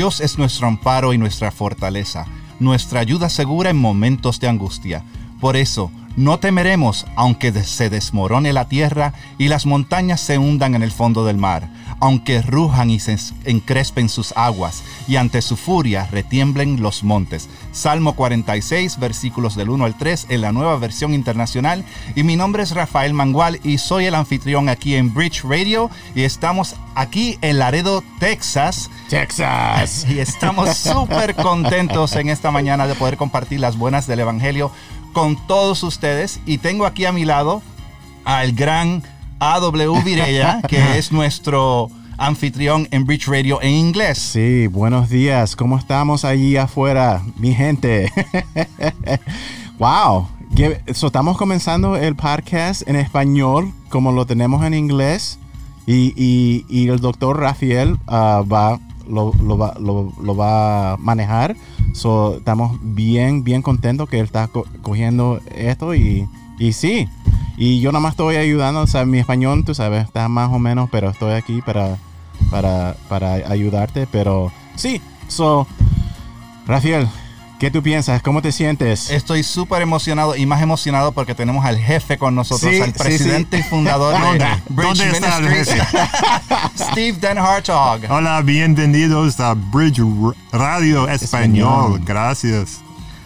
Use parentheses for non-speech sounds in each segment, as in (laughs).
Dios es nuestro amparo y nuestra fortaleza, nuestra ayuda segura en momentos de angustia. Por eso, no temeremos aunque se desmorone la tierra y las montañas se hundan en el fondo del mar, aunque rujan y se encrespen sus aguas y ante su furia retiemblen los montes. Salmo 46, versículos del 1 al 3 en la nueva versión internacional. Y mi nombre es Rafael Mangual y soy el anfitrión aquí en Bridge Radio y estamos aquí en Laredo, Texas. Texas. (laughs) Y estamos súper contentos en esta mañana de poder compartir las buenas del Evangelio con todos ustedes. Y tengo aquí a mi lado al gran A.W. Virella, que (laughs) es nuestro anfitrión en Bridge Radio en inglés. Sí, buenos días. ¿Cómo estamos allí afuera, mi gente? (laughs) wow. estamos comenzando el podcast en español como lo tenemos en inglés y, el doctor Rafael ah, va, lo, va, lo, va a manejar. So, estamos bien, bien contentos que él está cogiendo esto y, y sí. Y yo nada más estoy ayudando, o sea, mi español, tú sabes, está más o menos, pero estoy aquí para, para, para ayudarte. Pero sí, so, Rafael, ¿Qué tú piensas? ¿Cómo te sientes? Estoy súper emocionado y más emocionado porque tenemos al jefe con nosotros, al presidente y fundador de (laughs) Bridge Ministries, (laughs) Steve Den Hartog. Hola, bienvenidos a Bridge Radio Español. Gracias.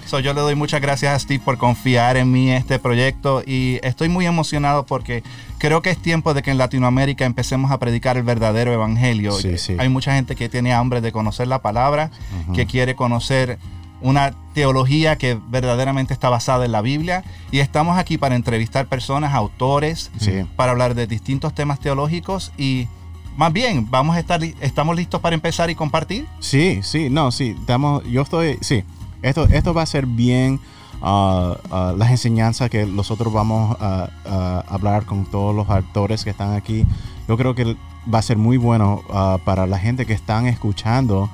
So, yo le doy muchas gracias a Steve por confiar en mí este proyecto y estoy muy emocionado porque creo que es tiempo de que en Latinoamérica empecemos a predicar el verdadero evangelio. Hay mucha gente que tiene hambre de conocer la palabra, que quiere conocer una teología que verdaderamente está basada en la Biblia y estamos aquí para entrevistar personas, autores, para hablar de distintos temas teológicos y más bien, vamos a estar estamos listos para empezar y compartir. Sí, sí, no, sí, estamos yo estoy sí. Esto esto va a ser bien uh, uh, las enseñanzas que nosotros vamos a, hablar con todos los actores que están aquí. Yo creo que va a ser muy bueno uh, para la gente que están escuchando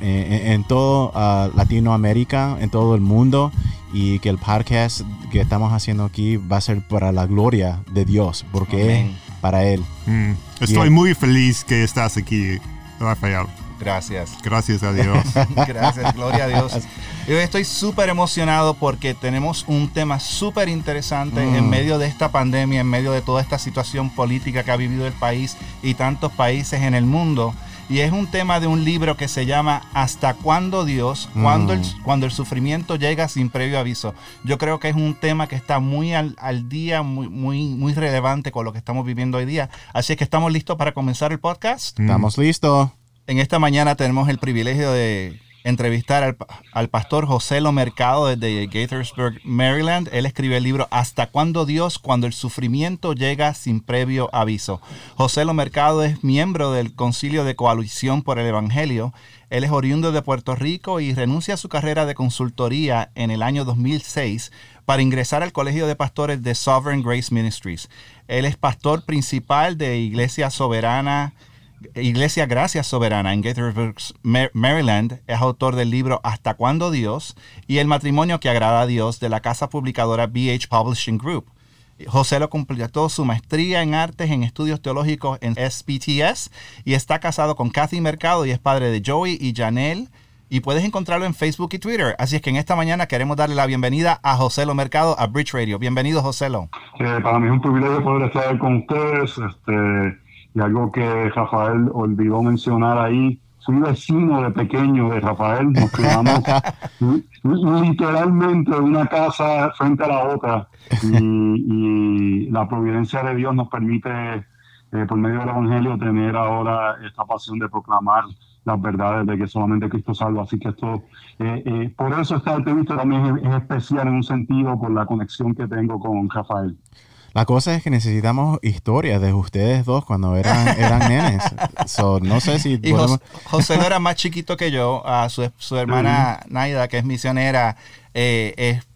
en, todo Latinoamérica, en todo el mundo, y que el podcast que estamos haciendo aquí va a ser para la gloria de Dios, porque es para Él. Mm. Estoy muy feliz que estás aquí, Rafael. Gracias. Gracias a Dios. (laughs) Gracias, gloria a Dios. Yo estoy súper emocionado porque tenemos un tema súper interesante en mm. medio de esta pandemia, en medio de toda esta situación política que ha vivido el país y tantos países en el mundo. Y es un tema de un libro que se llama ¿Hasta cuándo Dios? Cuando, el, mm. cuando el sufrimiento llega sin previo aviso. Yo creo que es un tema que está muy al, día, muy, muy, muy relevante con lo que estamos viviendo hoy día. Así es que estamos listos para comenzar el podcast. Estamos listos. En esta mañana tenemos el privilegio de entrevistar al, pastor José Lo Mercado desde Gaithersburg, Maryland. Él escribe el libro Hasta cuándo Dios, cuando el sufrimiento llega sin previo aviso. José Lo Mercado es miembro del Concilio de Coalición por el Evangelio. Él es oriundo de Puerto Rico y renuncia a su carrera de consultoría en el año 2006 para ingresar al Colegio de Pastores de Sovereign Grace Ministries. Él es pastor principal de Iglesia Soberana Iglesia Gracia Soberana en Gaithersburg, Maryland, es autor del libro Hasta cuándo Dios y El matrimonio que agrada a Dios de la casa publicadora BH Publishing Group. José lo completó su maestría en artes en estudios teológicos en SPTS y está casado con Kathy Mercado y es padre de Joey y Janelle. Y puedes encontrarlo en Facebook y Twitter. Así es que en esta mañana queremos darle la bienvenida a José Lo Mercado a Bridge Radio. Bienvenido, José Lo. Eh, para mí es un privilegio poder estar con ustedes. Este, y algo que Rafael olvidó mencionar ahí, soy vecino de pequeño de Rafael, nos quedamos (laughs) literalmente de una casa frente a la otra y, la providencia de Dios nos permite eh, por medio del Evangelio tener ahora esta pasión de proclamar las verdades de que solamente Cristo salva. Así que esto, eh, eh, por eso esta entrevista también es, especial en un sentido por la conexión que tengo con Rafael. La cosa es que necesitamos historias de ustedes dos cuando eran, eran (laughs) nenes. no sé si... José, no era más chiquito que yo. su, su hermana Naida, que es misionera, eh, es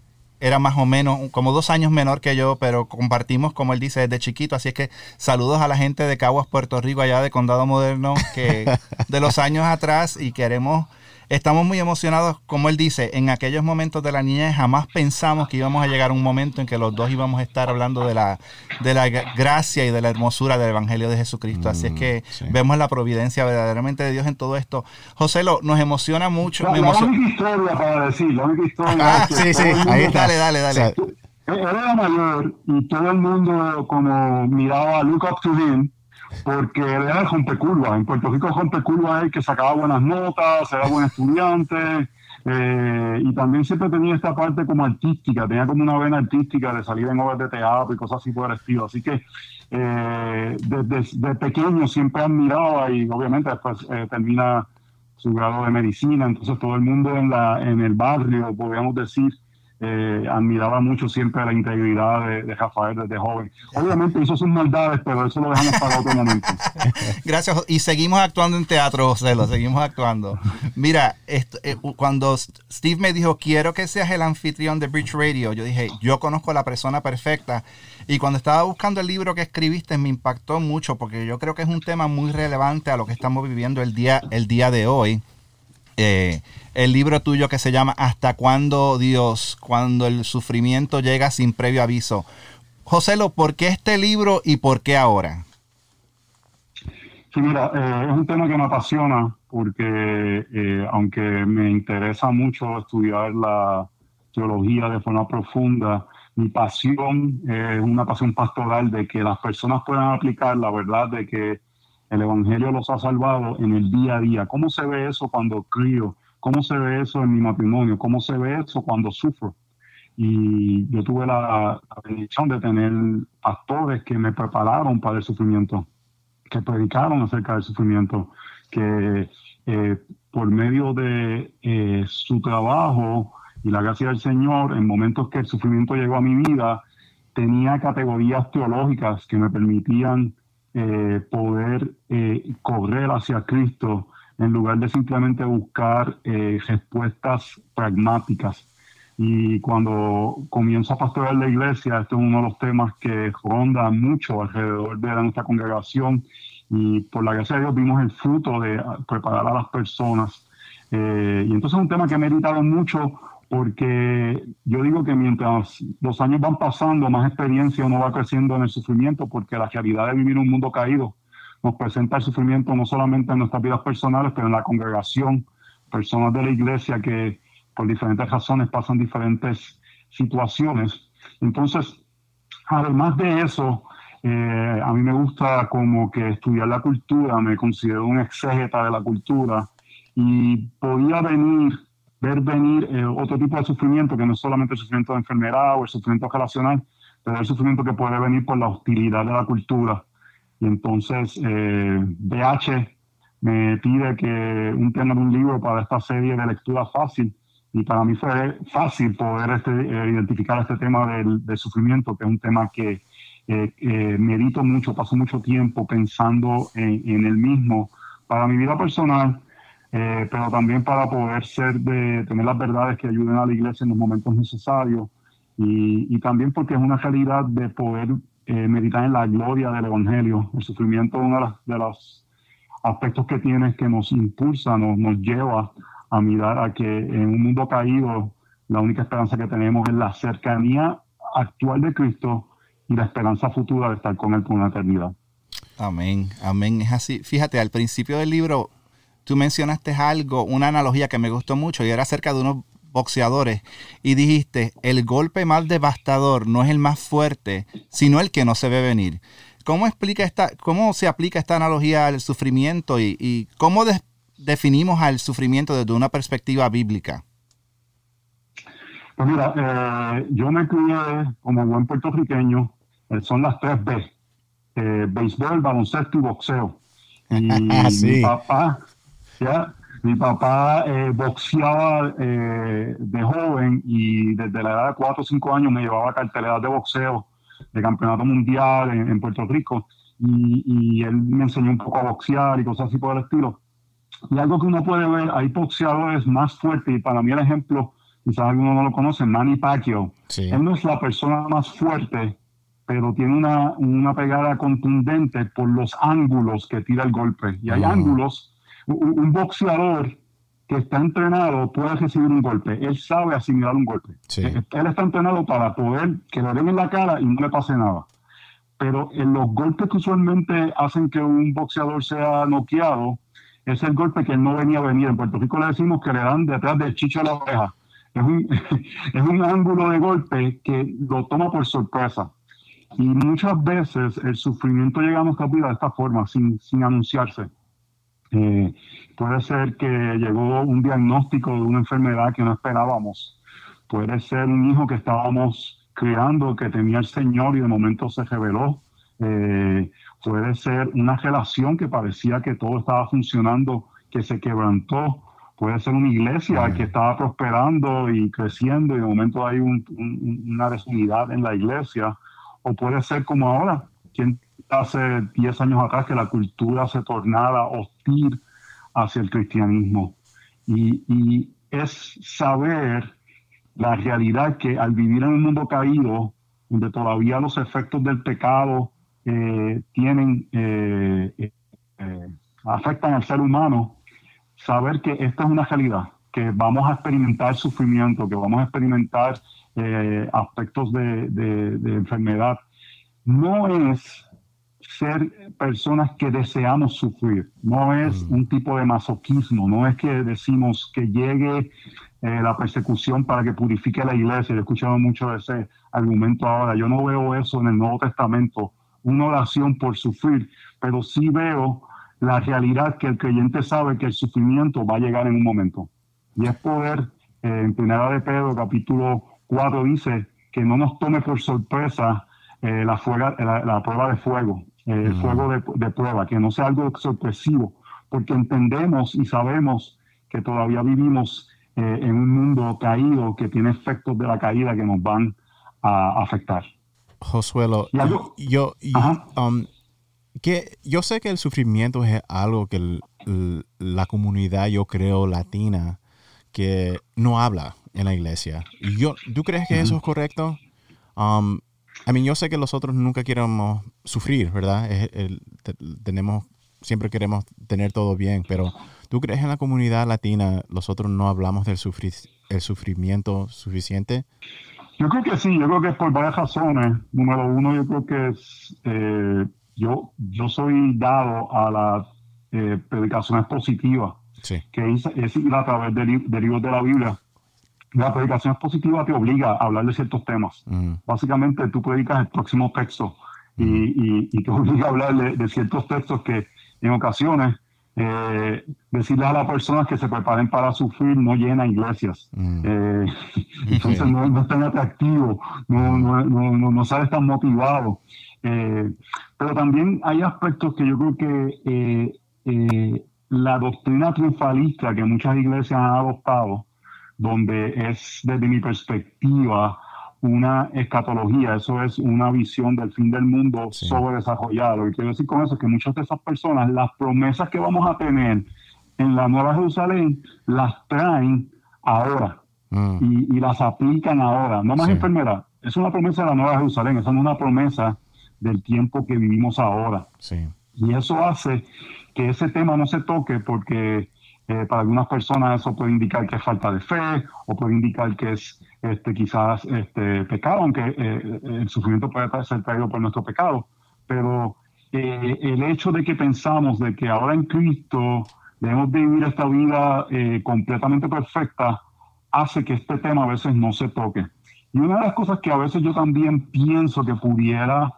era más o menos como dos años menor que yo, pero compartimos, como él dice, desde chiquito. Así es que saludos a la gente de Caguas, Puerto Rico, allá de Condado Moderno, que (laughs) de los años atrás y queremos Estamos muy emocionados, como él dice, en aquellos momentos de la niñez jamás pensamos que íbamos a llegar a un momento en que los dos íbamos a estar hablando de la, de la gracia y de la hermosura del Evangelio de Jesucristo. Así es que Mm, vemos la providencia verdaderamente de Dios en todo esto. José, lo, nos emociona mucho. La, me la emociona- única historia para decir, la única historia. Ah, es que sí, sí, ahí está. Dale, dale, dale. O sea, Él era mayor y todo el mundo como miraba look up to him porque era rompecurva. En Puerto Rico rompecurva es el que sacaba buenas notas, era buen estudiante eh, y también siempre tenía esta parte como artística, tenía como una vena artística de salir en obras de teatro y cosas así por el estilo. Así que eh, desde de pequeño siempre admiraba y obviamente después eh, termina su grado de medicina, entonces todo el mundo en, la, en el barrio, podríamos decir, eh, admiraba mucho siempre la integridad de, Rafael desde joven. Obviamente hizo sus maldades, pero eso lo dejamos para otro momento. (laughs) Gracias. Y seguimos actuando en teatro, José, lo seguimos actuando. Mira, esto, eh, cuando Steve me dijo, quiero que seas el anfitrión de Bridge Radio, yo dije, yo conozco a la persona perfecta. Y cuando estaba buscando el libro que escribiste, me impactó mucho porque yo creo que es un tema muy relevante a lo que estamos viviendo el día, el día de hoy. Eh, el libro tuyo que se llama Hasta cuándo Dios, cuando el sufrimiento llega sin previo aviso. José, ¿por qué este libro y por qué ahora? Sí, mira, eh, es un tema que me apasiona porque eh, aunque me interesa mucho estudiar la teología de forma profunda, mi pasión es una pasión pastoral de que las personas puedan aplicar la verdad de que el Evangelio los ha salvado en el día a día. ¿Cómo se ve eso cuando crío? ¿Cómo se ve eso en mi matrimonio? ¿Cómo se ve eso cuando sufro? Y yo tuve la, bendición de tener pastores que me prepararon para el sufrimiento que predicaron acerca del sufrimiento, que eh, por medio de eh, su trabajo y la gracia del Señor, en momentos que el sufrimiento llegó a mi vida, tenía categorías teológicas que me permitían eh, poder eh, correr hacia Cristo en lugar de simplemente buscar eh, respuestas pragmáticas. Y cuando comienzo a pastorear la iglesia, este es uno de los temas que ronda mucho alrededor de nuestra congregación. Y por la gracia de Dios vimos el fruto de preparar a las personas. Eh, y entonces es un tema que he meditado mucho porque yo digo que mientras los años van pasando, más experiencia uno va creciendo en el sufrimiento, porque la realidad de vivir un mundo caído nos presenta el sufrimiento no solamente en nuestras vidas personales, pero en la congregación, personas de la iglesia que por diferentes razones pasan diferentes situaciones. Entonces, además de eso, eh, a mí me gusta como que estudiar la cultura, me considero un exégeta de la cultura y podía venir, ver venir eh, otro tipo de sufrimiento que no es solamente el sufrimiento de enfermedad o el sufrimiento relacional, pero el sufrimiento que puede venir por la hostilidad de la cultura. Y entonces, eh, BH me pide que un tema de un libro para esta serie de lectura fácil y para mí fue fácil poder este, eh, identificar este tema del, del, sufrimiento, que es un tema que eh, eh, medito mucho, paso mucho tiempo pensando en, en el mismo para mi vida personal, eh, pero también para poder ser de tener las verdades que ayuden a la iglesia en los momentos necesarios y, y también porque es una realidad de poder eh, meditar en la gloria del Evangelio. El sufrimiento es uno de, los aspectos que tiene que nos impulsa, nos, nos lleva a mirar a que en un mundo caído la única esperanza que tenemos es la cercanía actual de Cristo y la esperanza futura de estar con Él por una eternidad. Amén, amén. Es así. Fíjate, al principio del libro tú mencionaste algo, una analogía que me gustó mucho y era acerca de unos boxeadores y dijiste, el golpe más devastador no es el más fuerte, sino el que no se ve venir. ¿Cómo, explica esta, cómo se aplica esta analogía al sufrimiento y, y cómo de, definimos al sufrimiento desde una perspectiva bíblica? Pues mira, eh, yo me crié como buen puertorriqueño, eh, son las tres B, eh, béisbol, baloncesto y boxeo. (laughs) Y sí. mi papá, mi papá eh, boxeaba eh, de joven y desde la edad de 4 o 5 años me llevaba carteleras de boxeo, de campeonato mundial en, en Puerto Rico. Y, y, él me enseñó un poco a boxear y cosas así por el estilo. Y algo que uno puede ver, hay boxeadores más fuertes y para mí el ejemplo quizás alguno no lo conoce, Manny Pacquiao. Sí. Él no es la persona más fuerte, pero tiene una, una pegada contundente por los ángulos que tira el golpe. Y hay Ah. ángulos, un, boxeador que está entrenado puede recibir un golpe. Él sabe asimilar un golpe. Sí. Eh, Él está entrenado para poder que le den en la cara y no le pase nada. Pero en los golpes que usualmente hacen que un boxeador sea noqueado, es el golpe que no venía a venir. En Puerto Rico le decimos que le dan detrás del chicho a la oreja. Es un, (laughs) es un ángulo de golpe que lo toma por sorpresa. Y muchas veces el sufrimiento llega a nuestra vida de esta forma, sin, sin anunciarse. Eh, puede ser que llegó un diagnóstico de una enfermedad que no esperábamos. Puede ser un hijo que estábamos criando, que tenía el Señor y de momento se reveló. Eh, puede ser una relación que parecía que todo estaba funcionando, que se quebrantó. Puede ser una iglesia que estaba prosperando y creciendo y de momento hay un- un- una desunidad en la iglesia. O puede ser como ahora, quien hace 10 años atrás que la cultura se tornara hostil hacia el cristianismo. Y, es saber la realidad que al vivir en un mundo caído, donde todavía los efectos del pecado eh, tienen, eh, eh, afectan al ser humano, saber que esta es una realidad, que vamos a experimentar sufrimiento, que vamos a experimentar eh, aspectos de- de enfermedad, no es ser personas que deseamos sufrir, no es un tipo de masoquismo, no es que decimos que llegue eh, la persecución para que purifique la iglesia. Yo he escuchado mucho de ese argumento ahora. Yo no veo eso en el Nuevo Testamento, una oración por sufrir, pero sí veo la realidad que el creyente sabe que el sufrimiento va a llegar en un momento. Y es poder, eh, en Primera de Pedro, capítulo 4, dice que no nos tome por sorpresa eh, la, fuega- la, la prueba de fuego, eh, el fuego de, de prueba, que no sea algo sorpresivo, porque entendemos y sabemos que todavía vivimos eh, en un mundo caído que tiene efectos de la caída que nos van a afectar. Josuelo, yo, y, Ajá. um, que yo sé que el sufrimiento es algo que el- el- la comunidad, yo creo, latina, que no habla en la iglesia. Yo, ¿Tú crees que eso es correcto? Um, I mean, yo sé que nosotros nunca queremos sufrir, ¿verdad? Es el- te- tenemos, siempre queremos tener todo bien, pero ¿tú crees en la comunidad latina nosotros no hablamos del sufri- el sufrimiento suficiente? Yo creo que sí, yo creo que es por varias razones. Número uno, yo creo que es, eh, yo, yo soy dado a la eh, predicación expositiva, Sí. que es, es ir a través de, li- de libros de la Biblia. La predicación expositiva te obliga a hablar de ciertos temas. Mm, Básicamente tú predicas el próximo texto y, y, y te (laughs) obliga a hablar de, de ciertos textos que en ocasiones eh, decirle a las personas que se preparen para sufrir no llena iglesias. Mm. Eh, (laughs) (laughs) entonces no, no es tan atractivo, no, no, no, no, sales tan motivado. Eh, pero también hay aspectos que yo creo que eh, la doctrina triunfalista que muchas iglesias han adoptado, donde es desde mi perspectiva una escatología, eso es una visión del fin del mundo Sí. sobre desarrollado. Lo que quiero decir con eso es que muchas de esas personas, las promesas que vamos a tener en la Nueva Jerusalén, las traen ahora mm. y, y las aplican ahora. No más Sí. enfermedad. Es una promesa de la Nueva Jerusalén, esa no es una promesa del tiempo que vivimos ahora. Sí. Y eso hace que ese tema no se toque porque eh, para algunas personas eso puede indicar que es falta de fe o puede indicar que es este, quizás este, pecado, aunque eh, el sufrimiento puede ser traído por nuestro pecado. Pero eh, el hecho de que pensamos de que ahora en Cristo debemos vivir esta vida eh, completamente perfecta hace que este tema a veces no se toque. Y una de las cosas que a veces yo también pienso que pudiera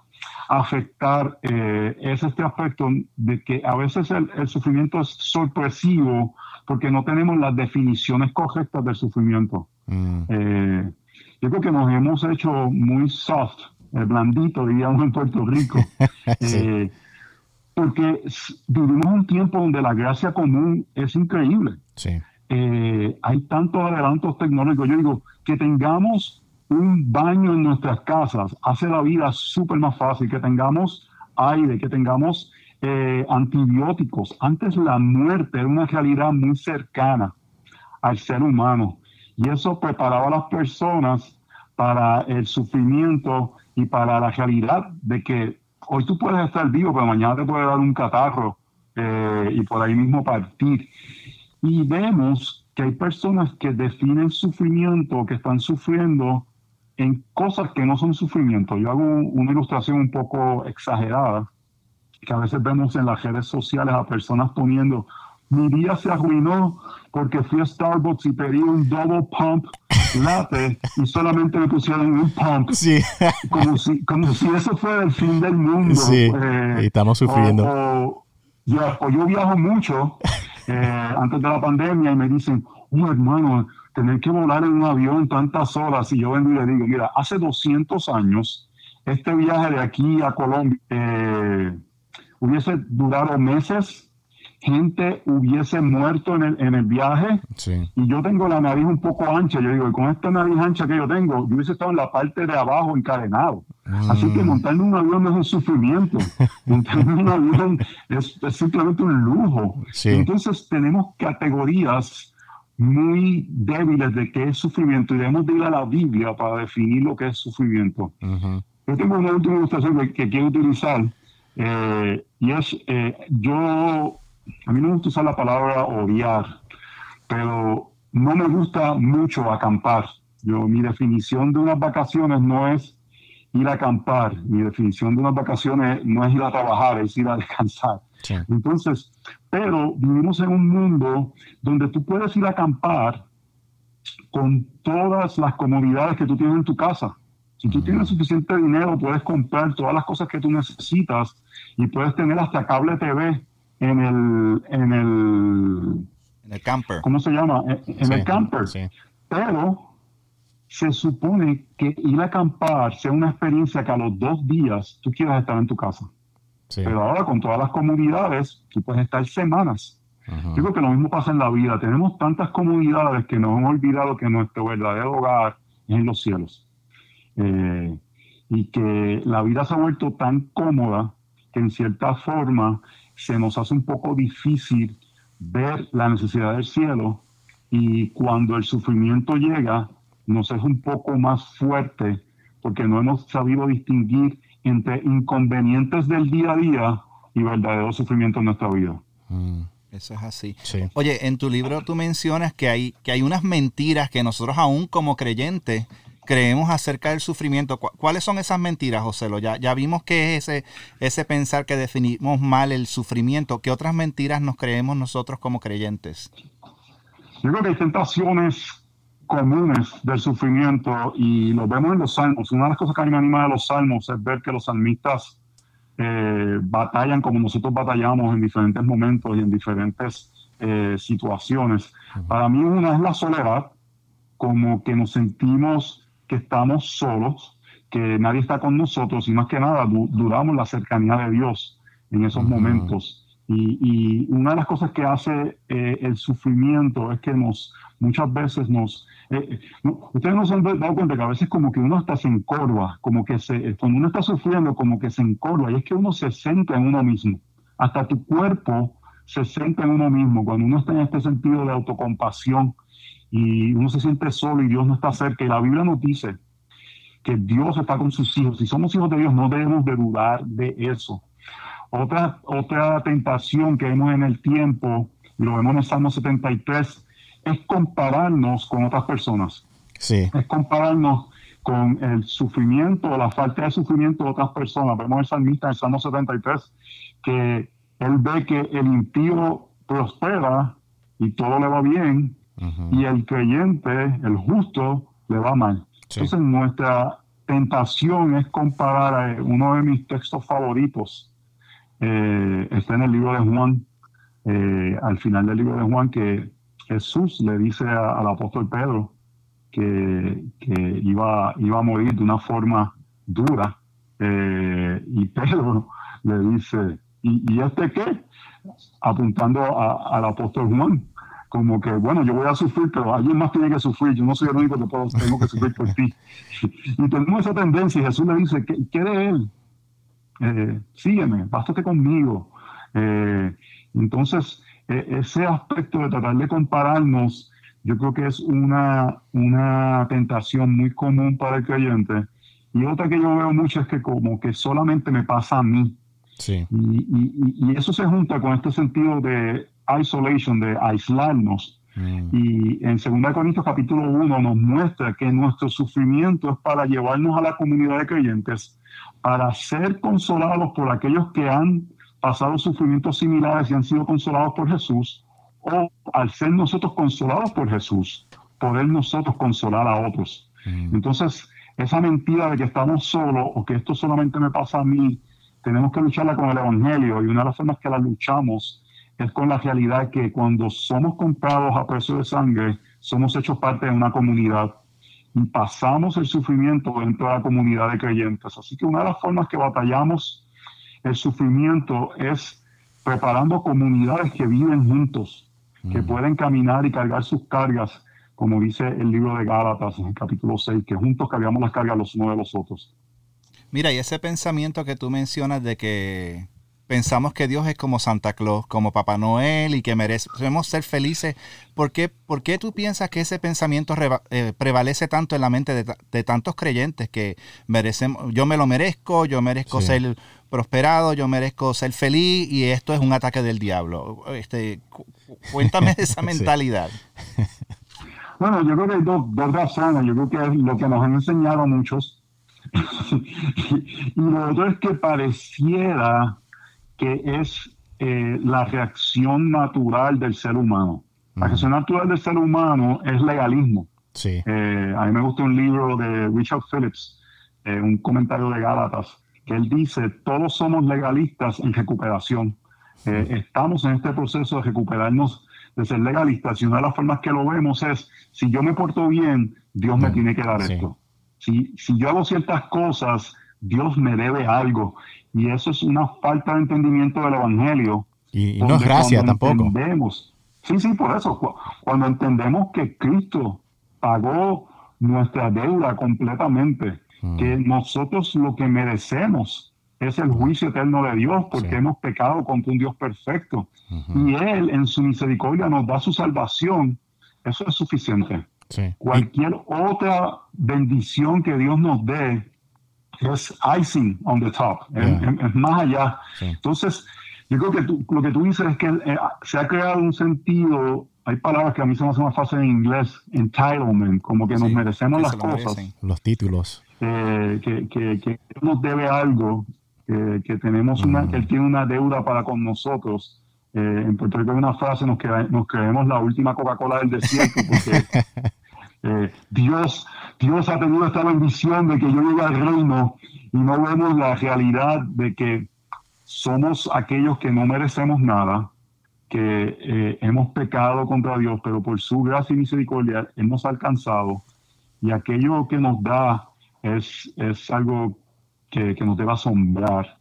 afectar eh, es este aspecto de que a veces el, el sufrimiento es sorpresivo porque no tenemos las definiciones correctas del sufrimiento. Mm, Eh, yo creo que nos hemos hecho muy soft, eh, blandito, diríamos en Puerto Rico, (laughs) Sí. eh, porque vivimos un tiempo donde la gracia común es increíble sí. eh, hay tantos adelantos tecnológicos. Yo digo, que tengamos un baño en nuestras casas hace la vida súper más fácil, que tengamos aire, que tengamos eh, antibióticos. Antes la muerte era una realidad muy cercana al ser humano. Y eso preparaba a las personas para el sufrimiento y para la realidad de que hoy tú puedes estar vivo, pero mañana te puede dar un catarro eh, y por ahí mismo partir. Y vemos que hay personas que definen sufrimiento, que están sufriendo en cosas que no son sufrimiento. Yo hago una ilustración un poco exagerada, que a veces vemos en las redes sociales a personas poniendo, mi día se arruinó porque fui a Starbucks y pedí un double pump latte y solamente me pusieron un pump. Sí. Como si, como si eso fuera el fin del mundo. Sí, Eh, y estamos sufriendo. o- o- ya, o yo viajo mucho eh, antes de la pandemia y me dicen, oh hermano, tener que volar en un avión tantas horas. Y yo vengo y le digo, mira, hace 200 años, este viaje de aquí a Colombia eh, hubiese durado meses, gente hubiese muerto en el, en el viaje Sí. y yo tengo la nariz un poco ancha. Yo digo, y con esta nariz ancha que yo tengo, yo hubiese estado en la parte de abajo encadenado. Así Mm. que montar en un avión no es un sufrimiento. (laughs) montar en un avión es, es simplemente un lujo. Sí. Entonces tenemos categorías muy débiles de qué es sufrimiento y debemos de ir a la Biblia para definir lo que es sufrimiento. Ujú. Yo tengo una última ilustración que, que quiero utilizar eh, y es, eh, yo, a mí no me gusta usar la palabra odiar, pero no me gusta mucho acampar. Yo, mi definición de unas vacaciones no es ir a acampar, mi definición de unas vacaciones no es ir a trabajar, es ir a (laughs) descansar. Sí. Entonces, pero vivimos en un mundo donde tú puedes ir a acampar con todas las comodidades que tú tienes en tu casa. Si tú tienes suficiente dinero, puedes comprar todas las cosas que tú necesitas y puedes tener hasta cable TV en el, en el En el camper. ¿cómo se llama? En, en Sí, el camper. sí. Pero se supone que ir a acampar sea una experiencia que a los dos días tú quieras estar en tu casa. Sí. Pero ahora con todas las comodidades, tú puedes estar semanas. Ujú. Yo creo que lo mismo pasa en la vida. Tenemos tantas comodidades que nos hemos olvidado que nuestro verdadero hogar es en los cielos. Eh, y que la vida se ha vuelto tan cómoda que en cierta forma se nos hace un poco difícil ver la necesidad del cielo y cuando el sufrimiento llega nos es un poco más fuerte porque no hemos sabido distinguir entre inconvenientes del día a día y verdadero sufrimiento en nuestra vida. Mm, Eso es así. Sí. Oye, en tu libro tú mencionas que hay, que hay unas mentiras que nosotros aún como creyentes creemos acerca del sufrimiento. ¿Cu- ¿Cuáles son esas mentiras, José? Ya, ya vimos que es ese, ese pensar que definimos mal el sufrimiento. ¿Qué otras mentiras nos creemos nosotros como creyentes? Yo creo que hay tentaciones comunes del sufrimiento y lo vemos en los salmos. Una de las cosas que a mí me anima de los salmos es ver que los salmistas eh, batallan como nosotros batallamos en diferentes momentos y en diferentes eh, situaciones. Para mí una es la soledad, como que nos sentimos que estamos solos, que nadie está con nosotros y más que nada du- dudamos la cercanía de Dios en esos momentos. Y, y una de las cosas que hace eh, el sufrimiento es que nos muchas veces nos... eh, eh, ustedes no se han dado cuenta que a veces como que uno hasta se encorva, como que se, cuando uno está sufriendo como que se encorva y es que uno se centra en uno mismo. Hasta tu cuerpo se centra en uno mismo. Cuando uno está en este sentido de autocompasión y uno se siente solo y Dios no está cerca y la Biblia nos dice que Dios está con sus hijos. Si somos hijos de Dios no debemos de dudar de eso. Otra, otra tentación que vemos en el tiempo, lo vemos en el Salmo 73, es compararnos con otras personas. Sí. Es compararnos con el sufrimiento o la falta de sufrimiento de otras personas. Vemos el salmista en el Salmo 73 que él ve que el impío prospera y todo le va bien, Ujú. y el creyente, el justo, le va mal. Sí. Entonces nuestra tentación es comparar a uno de mis textos favoritos, eh, está en el libro de Juan, eh, al final del libro de Juan, que Jesús le dice a- al apóstol Pedro que, que iba, iba a morir de una forma dura, eh, y Pedro (laughs) le dice, ¿y, y este qué? Apuntando a- al apóstol Juan como que, bueno, yo voy a sufrir, pero alguien más tiene que sufrir, yo no soy el único que puedo, tengo que sufrir por ti. (laughs) Y tenemos esa tendencia y Jesús le dice, ¿qué, qué de él? Eh, sígueme, bástate conmigo. Eh, entonces, eh, ese aspecto de tratar de compararnos yo creo que es una, una tentación muy común para el creyente. Y otra que yo veo mucho es que como que solamente me pasa a mí. Sí. Y, y, eso se junta con este sentido de isolation, de aislarnos. Mm. Y en 2 Corintios capítulo 1 nos muestra que nuestro sufrimiento es para llevarnos a la comunidad de creyentes, para ser consolados por aquellos que han pasado sufrimientos similares y han sido consolados por Jesús, o al ser nosotros consolados por Jesús, poder nosotros consolar a otros. Mm. Entonces, esa mentira de que estamos solos o que esto solamente me pasa a mí, tenemos que lucharla con el Evangelio y una de las formas que la luchamos es con la realidad que cuando somos comprados a precio de sangre, somos hechos parte de una comunidad pasamos el sufrimiento dentro de la comunidad de creyentes. Así que una de las formas que batallamos el sufrimiento es preparando comunidades que viven juntos, que pueden caminar y cargar sus cargas, como dice el libro de Gálatas en el capítulo 6, que juntos cargamos las cargas los unos de los otros. Mira, y ese pensamiento que tú mencionas de que pensamos que Dios es como Santa Claus, como Papá Noel y que merecemos ser felices. ¿Por qué, por qué tú piensas que ese pensamiento eh, prevalece tanto en la mente de, tantos creyentes que merecemos, yo me lo merezco, yo merezco ser prosperado, yo merezco ser feliz y esto es un ataque del diablo? Este, cuéntame esa (laughs) mentalidad. (laughs) Bueno, yo creo que hay dos, dos razones. Yo creo que es lo que nos han enseñado muchos (laughs) y lo otro es que pareciera que es eh, la reacción natural del ser humano. La reacción natural del ser humano es legalismo. Sí. Eh, a mí me gusta un libro de Richard Phillips, eh, un comentario de Gálatas, que él dice, todos somos legalistas en recuperación. estamos en este proceso de recuperarnos de ser legalistas y una de las formas que lo vemos es, si yo me porto bien, Dios me tiene que dar esto. Si, si yo hago ciertas cosas, Dios me debe algo. Y eso es una falta de entendimiento del Evangelio. Y, no es gracia tampoco. Entendemos, sí, sí, por eso. Cuando entendemos que Cristo pagó nuestra deuda completamente, mm. que nosotros lo que merecemos es el juicio eterno de Dios, porque hemos pecado contra un Dios perfecto. Y Él en su misericordia nos da su salvación. Eso es suficiente. Cualquier otra bendición que Dios nos dé es icing on the top, es, más allá. Entonces, yo creo que lo que tú dices es que eh, se ha creado un sentido, hay palabras que a mí se me hacen más fácil en inglés, entitlement, como que nos merecemos las cosas. Los títulos. Eh, que, que, nos debe algo, que, tenemos una, que él tiene una deuda para con nosotros. Eh, en Puerto Rico hay una frase, nos, nos creemos la última Coca-Cola del desierto, porque (laughs) Eh, Dios, Dios ha tenido esta bendición de que yo llegue al reino y no vemos la realidad de que somos aquellos que no merecemos nada, que eh, hemos pecado contra Dios, pero por su gracia y misericordia ha alcanzado y aquello que nos da es, es algo que, nos debe asombrar.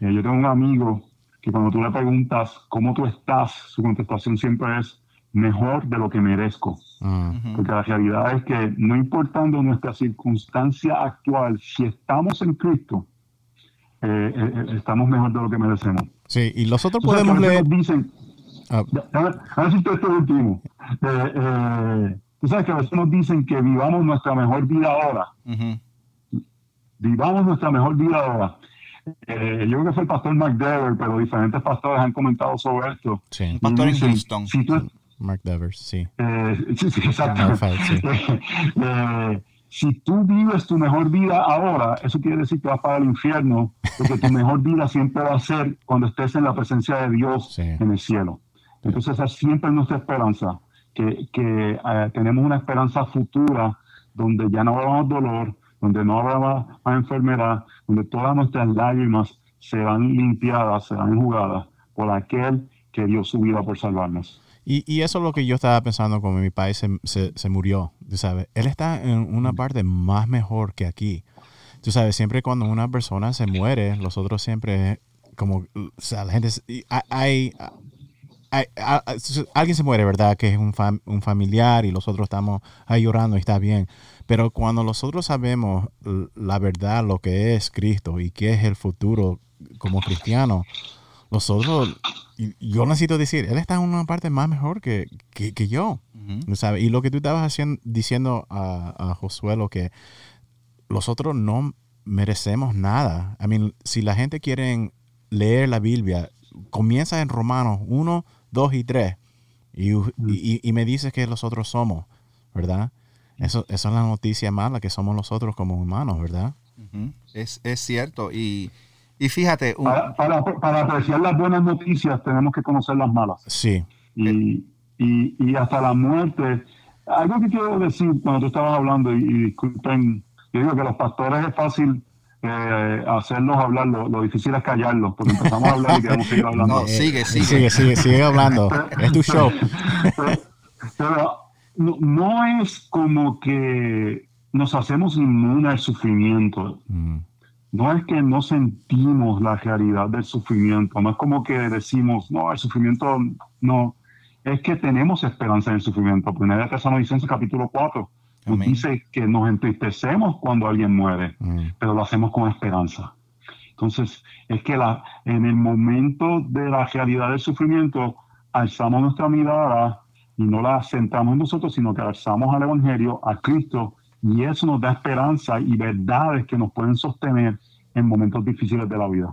Eh, yo tengo un amigo que cuando tú le preguntas cómo tú estás, su contestación siempre es, mejor de lo que merezco. Ah. Porque la realidad es que no importando nuestra circunstancia actual, si estamos en Cristo, eh, eh, eh, estamos mejor de lo que merecemos. Sí, y nosotros podemos leer... Dicen, ah. a ver si esto último. tú sabes que a veces nos dicen que vivamos nuestra mejor vida ahora. Vivamos nuestra mejor vida ahora. yo creo que fue el pastor McDever, pero diferentes pastores han comentado sobre esto. Sí, pastor en Houston. Si tú, Mark Devers, sí. Eh, (laughs) sí, sí, (laughs) exacto. Eh, si tú vives tu mejor vida ahora, eso quiere decir que vas para el infierno, porque tu mejor vida siempre va a ser cuando estés en la presencia de Dios en el cielo. Entonces, esa siempre es nuestra esperanza, que, que eh, tenemos una esperanza futura donde ya no habrá más dolor, donde no habrá más, más enfermedad, donde todas nuestras lágrimas serán limpiadas, serán enjugadas por aquel que dio su vida por salvarnos. Y, eso es lo que yo estaba pensando cuando mi padre se, se, murió, tú sabes. Él está en una parte más mejor que aquí. Tú sabes, siempre cuando una persona se muere, los otros siempre, como, o sea, la gente, hay, hay, alguien se muere, ¿verdad? Que es un, un familiar y los otros estamos ahí llorando y está bien. Pero cuando nosotros sabemos la verdad, lo que es Cristo y qué es el futuro como cristiano, nosotros, yo necesito decir, él está en una parte más mejor que, que, que yo. Ujú. ¿sabes? Y lo que tú estabas haciendo, diciendo a, a Josué, lo que nosotros no merecemos nada. I mean, si la gente quiere leer la Biblia, comienza en Romanos 1, 2 y 3 y, y- y me dices que nosotros somos, ¿verdad? Eso, eso es la noticia mala, que somos nosotros como humanos, ¿verdad? Es, es cierto. Y, y fíjate, un- Para, para, para apreciar las buenas noticias tenemos que conocer las malas. Sí, y, y, y hasta la muerte. Algo que quiero decir cuando tú estabas hablando, y, y disculpen, yo digo que los pastores es fácil eh, hacerlos hablar, lo, lo difícil es callarlos, porque empezamos a hablar y queremos seguir hablando. no, sigue, sigue. sigue, sigue, sigue hablando. Es tu show. Pero, (laughs) pero no, no es como que nos hacemos inmunes al sufrimiento. Mm, No es que no sentimos la realidad del sufrimiento, no es como que decimos, no, el sufrimiento no, es que tenemos esperanza en el sufrimiento. Primera de Tesalonicenses capítulo 4 nos Amén. dice que nos entristecemos cuando alguien muere, mm, pero lo hacemos con esperanza. Entonces, es que la, en el momento de la realidad del sufrimiento, alzamos nuestra mirada y no la centramos en nosotros, sino que alzamos al Evangelio, a Cristo, y eso nos da esperanza y verdades que nos pueden sostener en momentos difíciles de la vida.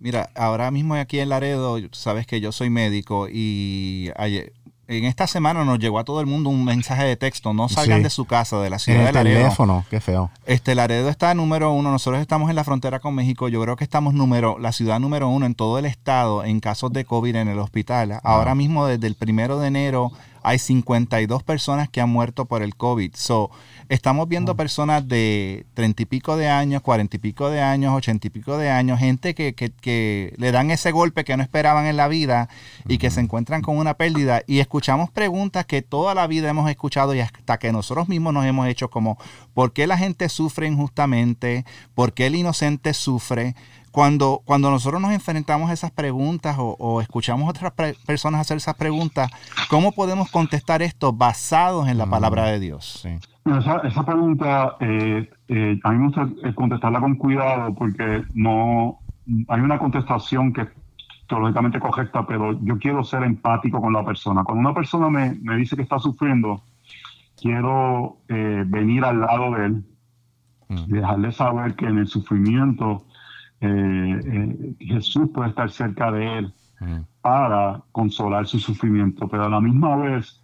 Mira, ahora mismo aquí en Laredo, sabes que yo soy médico y ayer- en esta semana nos llegó a todo el mundo un mensaje de texto, no salgan Sí. de su casa, de la En ciudad de el Laredo. teléfono, qué feo. Este Laredo está número uno. Nosotros estamos en la frontera con México. Yo creo que estamos número, la ciudad número uno en todo el estado en casos de COVID en el hospital. Ahora mismo, desde el primero de enero, hay 52 personas que han muerto por el COVID. So, estamos viendo personas de 30 y pico de años, 40 y pico de años, 80 y pico de años, gente que, que- que le dan ese golpe que no esperaban en la vida y que se encuentran con una pérdida. Y escuchamos preguntas que toda la vida hemos escuchado y hasta que nosotros mismos nos hemos hecho como, ¿por qué la gente sufre injustamente? ¿Por qué el inocente sufre? Cuando, cuando nosotros nos enfrentamos a esas preguntas o, o escuchamos a otras personas hacer esas preguntas, ¿cómo podemos contestar esto basados en la palabra de Dios? Sí. Esa, esa pregunta, eh, eh, a mí me gusta eh, contestarla con cuidado porque no hay una contestación que es teológicamente correcta, pero yo quiero ser empático con la persona. Cuando una persona me, me dice que está sufriendo, quiero eh, venir al lado de él, Mm. dejarle saber que en el sufrimiento eh, eh, Jesús puede estar cerca de él Mm, para consolar su sufrimiento, pero a la misma vez,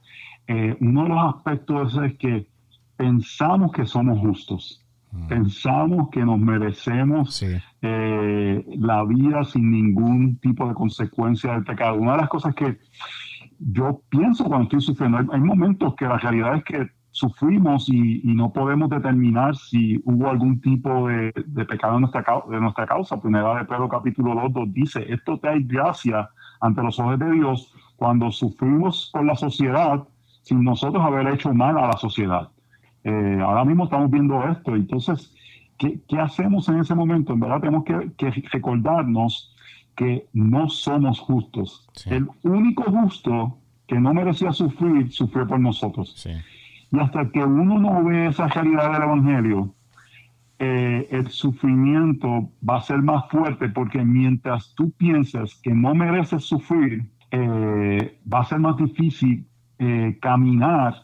eh, uno de los aspectos es que pensamos que somos justos, pensamos que nos merecemos Sí. eh, la vida sin ningún tipo de consecuencia del pecado. Una de las cosas que yo pienso cuando estoy sufriendo, hay, hay momentos que la realidad es que sufrimos y, y no podemos determinar si hubo algún tipo de, de pecado en nuestra, de nuestra causa. Primera de Pedro capítulo 2, 2 dice, esto te hay gracia ante los ojos de Dios cuando sufrimos por la sociedad sin nosotros haber hecho mal a la sociedad. Eh, ahora mismo estamos viendo esto, entonces, ¿qué, qué hacemos en ese momento? En verdad tenemos que, que recordarnos que no somos justos. Sí. El único justo que no merecía sufrir, sufrió por nosotros. Sí. Y hasta que uno no ve esa realidad del Evangelio, eh, el sufrimiento va a ser más fuerte porque mientras tú piensas que no mereces sufrir, eh, va a ser más difícil eh, caminar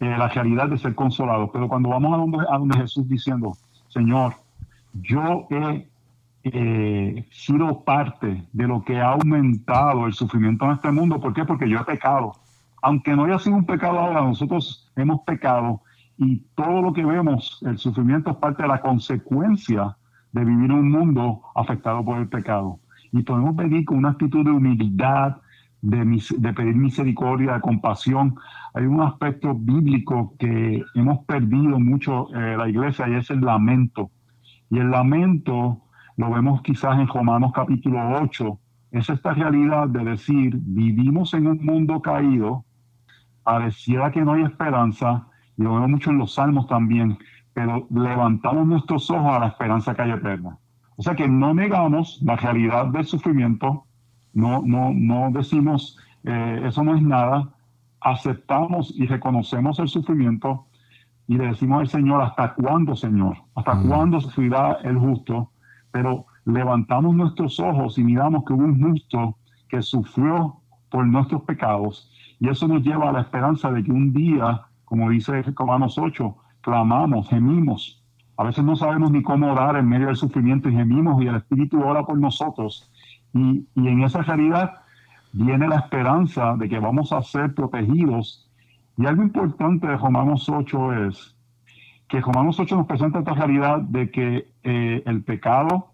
eh, la realidad de ser consolado. Pero cuando vamos a donde, a donde Jesús diciendo, Señor, yo he eh, sido parte de lo que ha aumentado el sufrimiento en este mundo. ¿Por qué? Porque yo he pecado. Aunque no haya sido un pecado ahora, nosotros hemos pecado y todo lo que vemos, el sufrimiento es parte de la consecuencia de vivir en un mundo afectado por el pecado. Y podemos venir con una actitud de humildad, de, mis- de pedir misericordia, de compasión. Hay un aspecto bíblico que hemos perdido mucho eh, la iglesia y es el lamento. Y el lamento lo vemos quizás en Romanos capítulo 8. Es esta realidad de decir, vivimos en un mundo caído, pareciera que no hay esperanza, y lo vemos mucho en los salmos también, pero levantamos nuestros ojos a la esperanza que hay eterna. O sea que no negamos la realidad del sufrimiento, no, no, no decimos eh, eso no es nada, aceptamos y reconocemos el sufrimiento y le decimos al Señor, ¿hasta cuándo, Señor? ¿Hasta Mm. cuándo sufrirá el justo? Pero levantamos nuestros ojos y miramos que hubo un justo que sufrió por nuestros pecados. Y eso nos lleva a la esperanza de que un día, como dice Romanos 8, clamamos, gemimos. A veces no sabemos ni cómo orar en medio del sufrimiento y gemimos y el Espíritu ora por nosotros. Y, y en esa realidad viene la esperanza de que vamos a ser protegidos. Y algo importante de Romanos 8 es que Romanos 8 nos presenta esta realidad de que eh, el pecado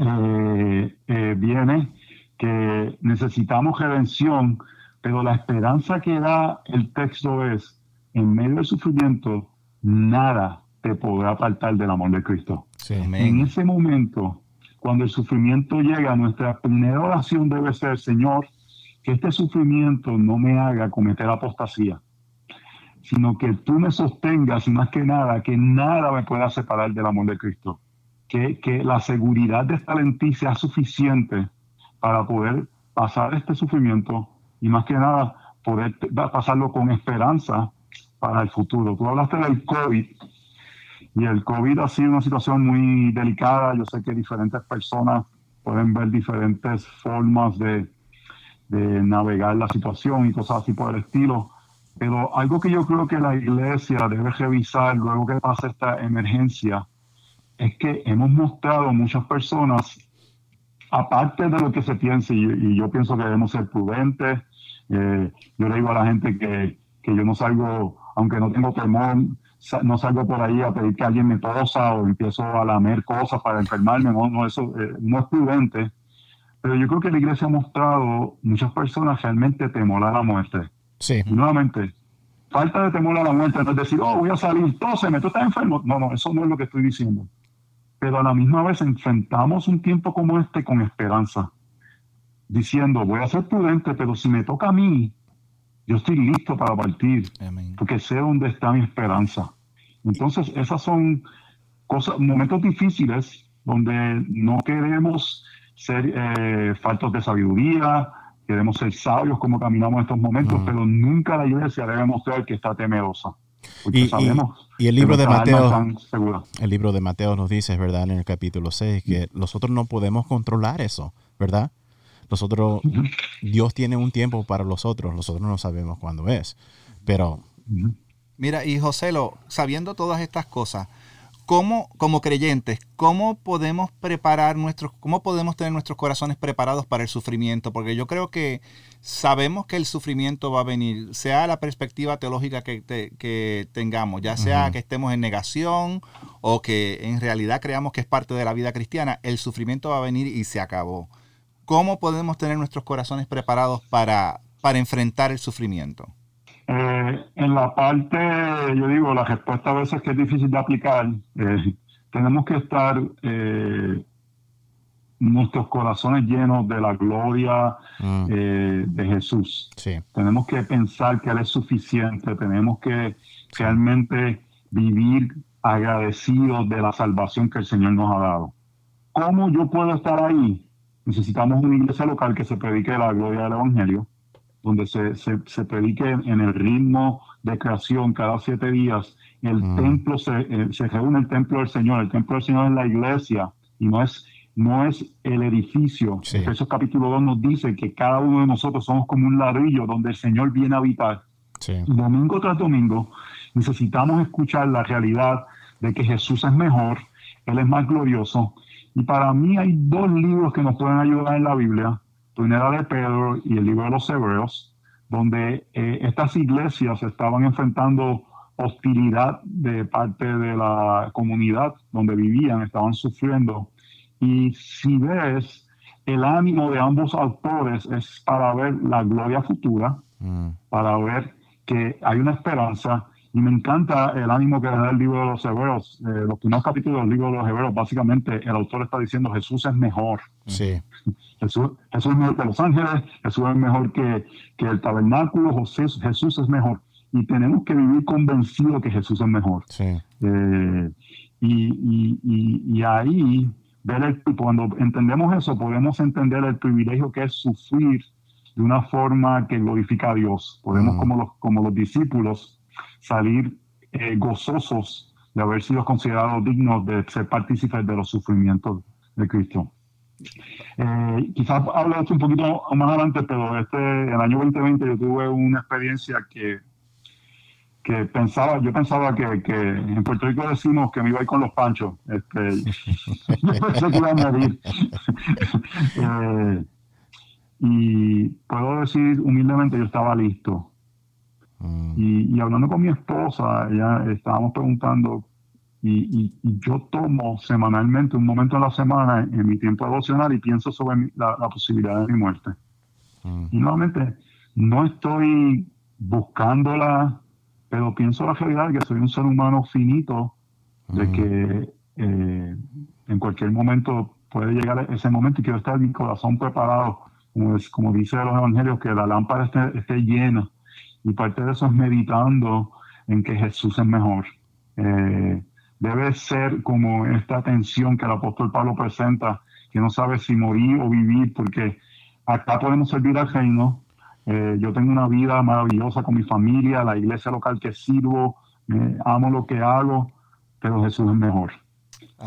eh, eh, viene, que necesitamos redención, pero la esperanza que da el texto es, en medio del sufrimiento, nada te podrá apartar del amor de Cristo. En ese momento, cuando el sufrimiento llega, nuestra primera oración debe ser, Señor, que este sufrimiento no me haga cometer apostasía, sino que tú me sostengas y más que nada, que nada me pueda separar del amor de Cristo. Que, que la seguridad de estar en ti sea suficiente para poder pasar este sufrimiento y más que nada poder pasarlo con esperanza para el futuro. Tú hablaste del COVID y el COVID ha sido una situación muy delicada. Yo sé que diferentes personas pueden ver diferentes formas de, navegar la situación y cosas así por el estilo. Pero algo que yo creo que la iglesia debe revisar luego que pase esta emergencia es que hemos mostrado muchas personas, aparte de lo que se piense, y, yo pienso que debemos ser prudentes, eh, yo le digo a la gente que, que yo no salgo, aunque no tengo temor, no salgo por ahí a pedir que alguien me tosa o empiezo a lamer cosas para enfermarme, no, no, eso eh, no es prudente. Pero yo creo que la iglesia ha mostrado muchas personas realmente temor a la muerte. Sí. nuevamente, falta de temor a la muerte no es decir, oh, voy a salir, tóseme, tú estás enfermo. No, no, eso no es lo que estoy diciendo. Pero a la misma vez enfrentamos un tiempo como este con esperanza, diciendo, voy a ser prudente, pero si me toca a mí, yo estoy listo para partir, porque sé dónde está mi esperanza. Entonces, esas son cosas, momentos difíciles donde no queremos ser eh, faltos de sabiduría, queremos ser sabios como caminamos en estos momentos, pero nunca la iglesia debe mostrar que está temerosa. Y, sabemos y, el libro de Mateo, el libro de Mateo nos dice, ¿verdad? En el capítulo 6, que nosotros no podemos controlar eso, ¿verdad? Nosotros, Dios tiene un tiempo para los otros, nosotros no sabemos cuándo es, pero... Mira, y José, lo, sabiendo todas estas cosas, ¿cómo, como creyentes, cómo podemos preparar nuestros, cómo podemos tener nuestros corazones preparados para el sufrimiento? Porque yo creo que sabemos que el sufrimiento va a venir, sea la perspectiva teológica que, que tengamos, ya sea que estemos en negación o que en realidad creamos que es parte de la vida cristiana, el sufrimiento va a venir y se acabó. ¿Cómo podemos tener nuestros corazones preparados para, para enfrentar el sufrimiento? Eh, en la parte, yo digo, la respuesta a veces que es difícil de aplicar, eh, tenemos que estar eh, nuestros corazones llenos de la gloria mm. de Jesús. Tenemos que pensar que Él es suficiente, tenemos que realmente vivir agradecidos de la salvación que el Señor nos ha dado. ¿Cómo yo puedo estar ahí? Necesitamos una iglesia local que se predique la gloria del Evangelio, donde se, se, predique en el ritmo de creación cada siete días. El mm. templo se, eh, se reúne el templo del Señor. El templo del Señor es la iglesia y no es, no es el edificio. Sí. Efesios capítulo 2 nos dice que cada uno de nosotros somos como un ladrillo donde el Señor viene a habitar. Domingo tras domingo necesitamos escuchar la realidad de que Jesús es mejor, Él es más glorioso y para mí hay dos libros que nos pueden ayudar en la Biblia, Primera de Pedro y el libro de los Hebreos, donde eh, estas iglesias estaban enfrentando hostilidad de parte de la comunidad donde vivían, estaban sufriendo. Y si ves, el ánimo de ambos autores es para ver la gloria futura, mm. para ver que hay una esperanza y me encanta el ánimo que da el libro de los Hebreos. Eh, los primeros capítulos del libro de los Hebreos, básicamente el autor está diciendo Jesús es mejor. Sí. (laughs) Jesús, es mejor que los ángeles, Jesús es mejor que, que el tabernáculo, Jesús, Jesús es mejor. Y tenemos que vivir convencidos que Jesús es mejor. Sí. Eh, y, y, y, ahí, ver el, cuando entendemos eso, podemos entender el privilegio que es sufrir de una forma que glorifica a Dios. Podemos, mm. como, los, como los discípulos, salir eh, gozosos de haber sido considerados dignos de ser partícipes de los sufrimientos de Cristo. Eh, quizás hable esto un poquito más adelante, pero este, en el año 2020 yo tuve una experiencia que, que pensaba, yo pensaba que, que en Puerto Rico decimos que me iba a ir con los panchos. Este, (laughs) yo pensé que iba a morir. (laughs) Eh, y puedo decir humildemente, yo estaba listo. Mm. Y, y hablando con mi esposa, ella estábamos preguntando y, y, yo tomo semanalmente un momento en la semana en, mi tiempo devocional y pienso sobre mi- la, la posibilidad de mi muerte. Mm. Y nuevamente, no estoy buscándola, pero pienso la realidad de que soy un ser humano finito, de que eh, en cualquier momento puede llegar ese momento y quiero estar mi corazón preparado, como, es- como dice los evangelios, que la lámpara esté, esté llena. Y parte de eso es meditando en que Jesús es mejor. Eh, debe ser como esta tensión que el apóstol Pablo presenta, que no sabe si morir o vivir, porque acá podemos servir al reino. Eh, yo tengo una vida maravillosa con mi familia, la iglesia local que sirvo, eh, amo lo que hago, pero Jesús es mejor.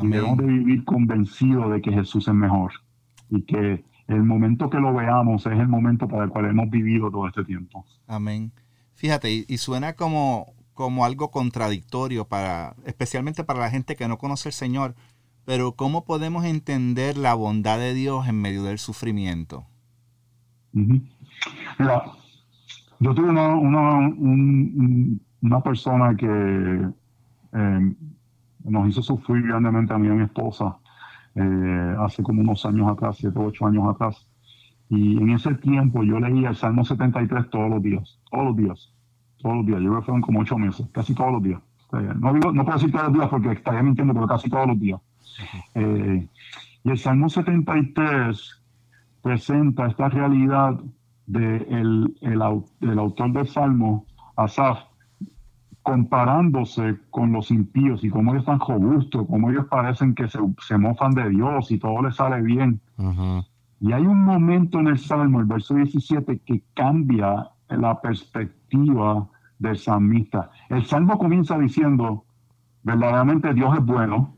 Y debemos de Amén. vivir convencidos de que Jesús es mejor y que el momento que lo veamos es el momento para el cual hemos vivido todo este tiempo. Amén. Fíjate, y, suena como, como algo contradictorio para, especialmente para la gente que no conoce al Señor. Pero ¿cómo podemos entender la bondad de Dios en medio del sufrimiento? Mira, yo tuve una, una, un- un- una persona que eh, nos hizo sufrir grandemente a mí y a mi esposa eh, hace como unos años atrás, siete o ocho años atrás. Y en ese tiempo yo leía el Salmo 73 todos los días, todos los días, todos los días. Yo creo que fueron como ocho meses, casi todos los días. No, digo, no puedo decir todos los días porque estaría mintiendo, pero casi todos los días. Eh, y el Salmo 73 presenta esta realidad del de el, el autor del Salmo, Asaf, comparándose con los impíos y cómo ellos están robustos, cómo ellos parecen que se, se mofan de Dios y todo les sale bien. Ujú. Y hay un momento en el Salmo, el verso 17, que cambia la perspectiva del salmista. El Salmo comienza diciendo, verdaderamente Dios es bueno,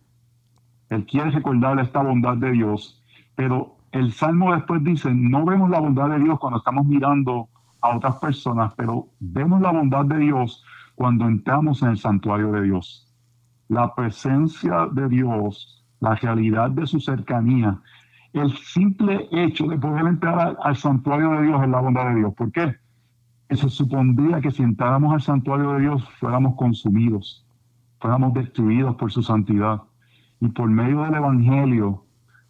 Él quiere recordarle esta bondad de Dios, pero el Salmo después dice, no vemos la bondad de Dios cuando estamos mirando a otras personas, pero vemos la bondad de Dios cuando entramos en el santuario de Dios. La presencia de Dios, la realidad de su cercanía, el simple hecho de poder entrar al, santuario de Dios es la bondad de Dios. ¿Por qué? Eso supondría que si entráramos al santuario de Dios fuéramos consumidos, fuéramos destruidos por su santidad. Y por medio del Evangelio,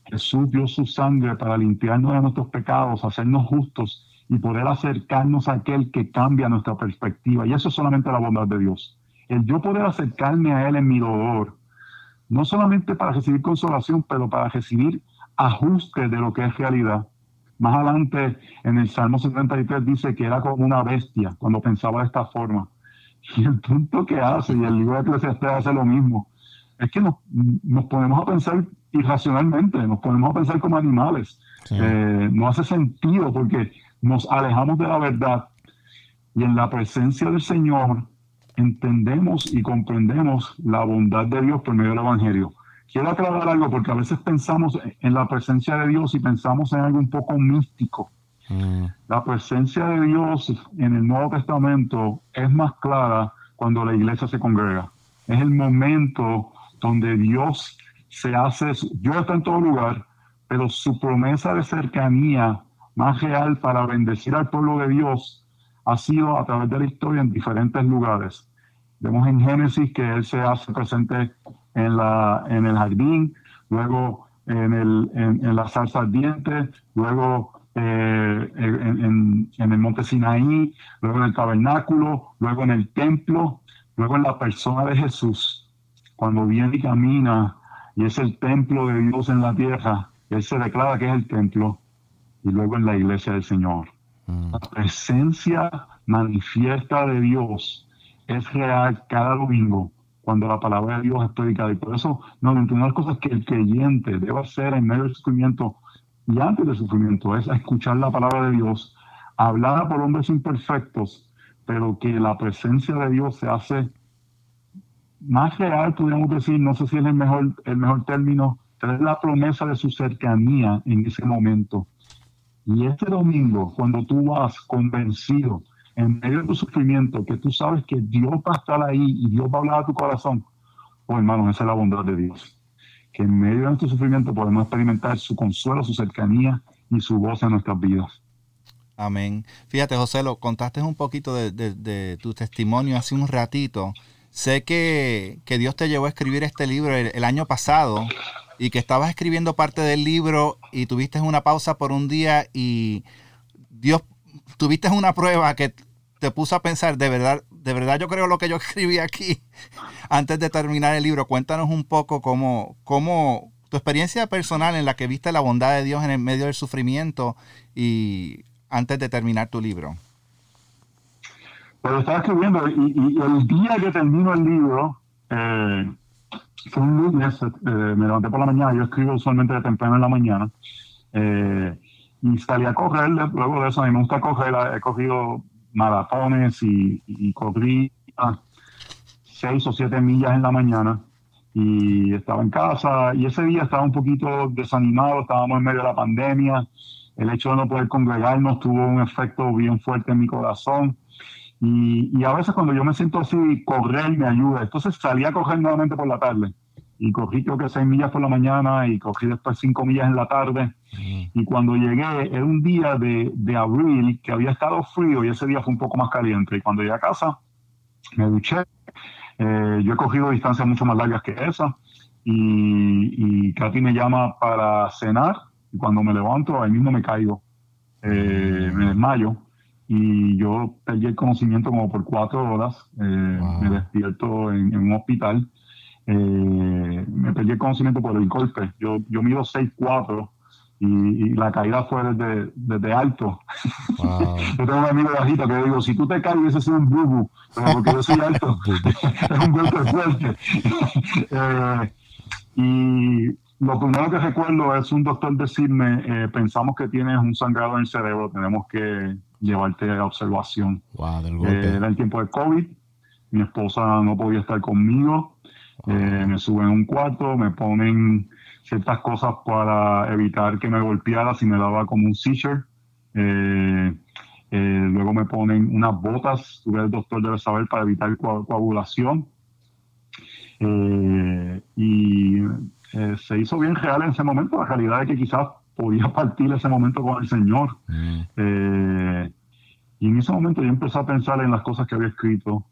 Jesús dio su sangre para limpiarnos de nuestros pecados, hacernos justos y poder acercarnos a aquel que cambia nuestra perspectiva. Y eso es solamente la bondad de Dios. El yo poder acercarme a Él en mi dolor, no solamente para recibir consolación, pero para recibir ajuste de lo que es realidad. Más adelante en el Salmo 73 dice que era como una bestia cuando pensaba de esta forma. (laughs) Y el punto que hace, y el libro de Eclesiastes hace lo mismo, es que nos, nos ponemos a pensar irracionalmente, nos ponemos a pensar como animales. Sí. Eh, no hace sentido porque nos alejamos de la verdad y en la presencia del Señor entendemos y comprendemos la bondad de Dios por medio del Evangelio. Quiero aclarar algo porque a veces pensamos en la presencia de Dios y pensamos en algo un poco místico. Mm. La presencia de Dios en el Nuevo Testamento es más clara cuando la iglesia se congrega. Es el momento donde Dios se hace, Dios está en todo lugar, pero su promesa de cercanía más real para bendecir al pueblo de Dios ha sido a través de la historia en diferentes lugares. Vemos en Génesis que Él se hace presente en, la, en el jardín, luego en, el, en, en la salsa ardiente, luego eh, en, en- en el monte Sinaí, luego en el tabernáculo, luego en el templo, luego en la persona de Jesús. Cuando viene y camina y es el templo de Dios en la tierra, Él se declara que es el templo y luego en la iglesia del Señor. Mm. La presencia manifiesta de Dios es real cada domingo cuando la palabra de Dios es predicada. Y por eso, no, entre unas cosas que el creyente debe hacer en medio del sufrimiento y antes del sufrimiento es escuchar la palabra de Dios, hablada por hombres imperfectos, pero que la presencia de Dios se hace más real, podríamos decir, no sé si es el mejor, el mejor término, traer la promesa de su cercanía en ese momento. Y este domingo, cuando tú vas convencido en medio de tu sufrimiento, que tú sabes que Dios va a estar ahí y Dios va a hablar a tu corazón, oh hermano, esa es la bondad de Dios. Que en medio de nuestro sufrimiento podemos experimentar su consuelo, su cercanía y su voz en nuestras vidas. Amén. Fíjate, José, lo contaste un poquito de, tu testimonio hace un ratito. Sé que, Dios te llevó a escribir este libro el, año pasado y que estabas escribiendo parte del libro y tuviste una pausa por un día y Dios, tuviste una prueba que te puso a pensar, de verdad, de verdad yo creo lo que yo (laughs) escribí aquí antes de terminar el libro. Cuéntanos un poco cómo, cómo tu experiencia personal en la que viste la bondad de Dios en el medio del sufrimiento y antes de terminar tu libro? Pues estaba escribiendo y, el día que termino el libro, eh, fue un lunes, eh, me levanté por la mañana, yo escribo usualmente de temprano en la mañana, eh, y salí a correr, luego de eso a mí me gusta correr, he cogido maratones y, y corrí seis o siete millas en la mañana y estaba en casa y ese día estaba un poquito desanimado, estábamos en medio de la pandemia, el hecho de no poder congregarnos tuvo un efecto bien fuerte en mi corazón. Y, a veces cuando yo me siento así, correr me ayuda. Entonces salí a correr nuevamente por la tarde. Y cogí creo que seis millas por la mañana y cogí después cinco millas en la tarde. Y cuando llegué, era un día de, de, abril que había estado frío y ese día fue un poco más caliente. Y cuando llegué a casa, me duché. Eh, yo he cogido distancias mucho más largas que esa. Y, y Katy me llama para cenar y cuando me levanto, ahí mismo me caigo, eh, me desmayo y yo perdí el conocimiento como por cuatro horas. Eh, me despierto en, un hospital. Eh, me perdí el conocimiento por el golpe. Yo, yo mido 6'4 y, y la caída fue desde, desde alto. (laughs) yo tengo un amigo bajito que digo, si tú te caes, ese es un bubu, pero porque yo soy alto, (laughs) (laughs) es un golpe fuerte. y lo primero que recuerdo es un doctor decirme, eh, pensamos que tienes un sangrado en el cerebro, tenemos que llevarte a observación. Eh, era el tiempo de COVID, mi esposa no podía estar conmigo, eh, me suben a un cuarto, me ponen ciertas cosas para evitar que me golpeara si me daba como un seizure. luego me ponen unas botas, el doctor debe saber, para evitar coagulación. y eh, se hizo bien real en ese momento, la realidad es que quizás podía (laughs) partir ese momento con el Señor. Mm. Eh, y en ese momento yo empecé a pensar en las cosas que había escrito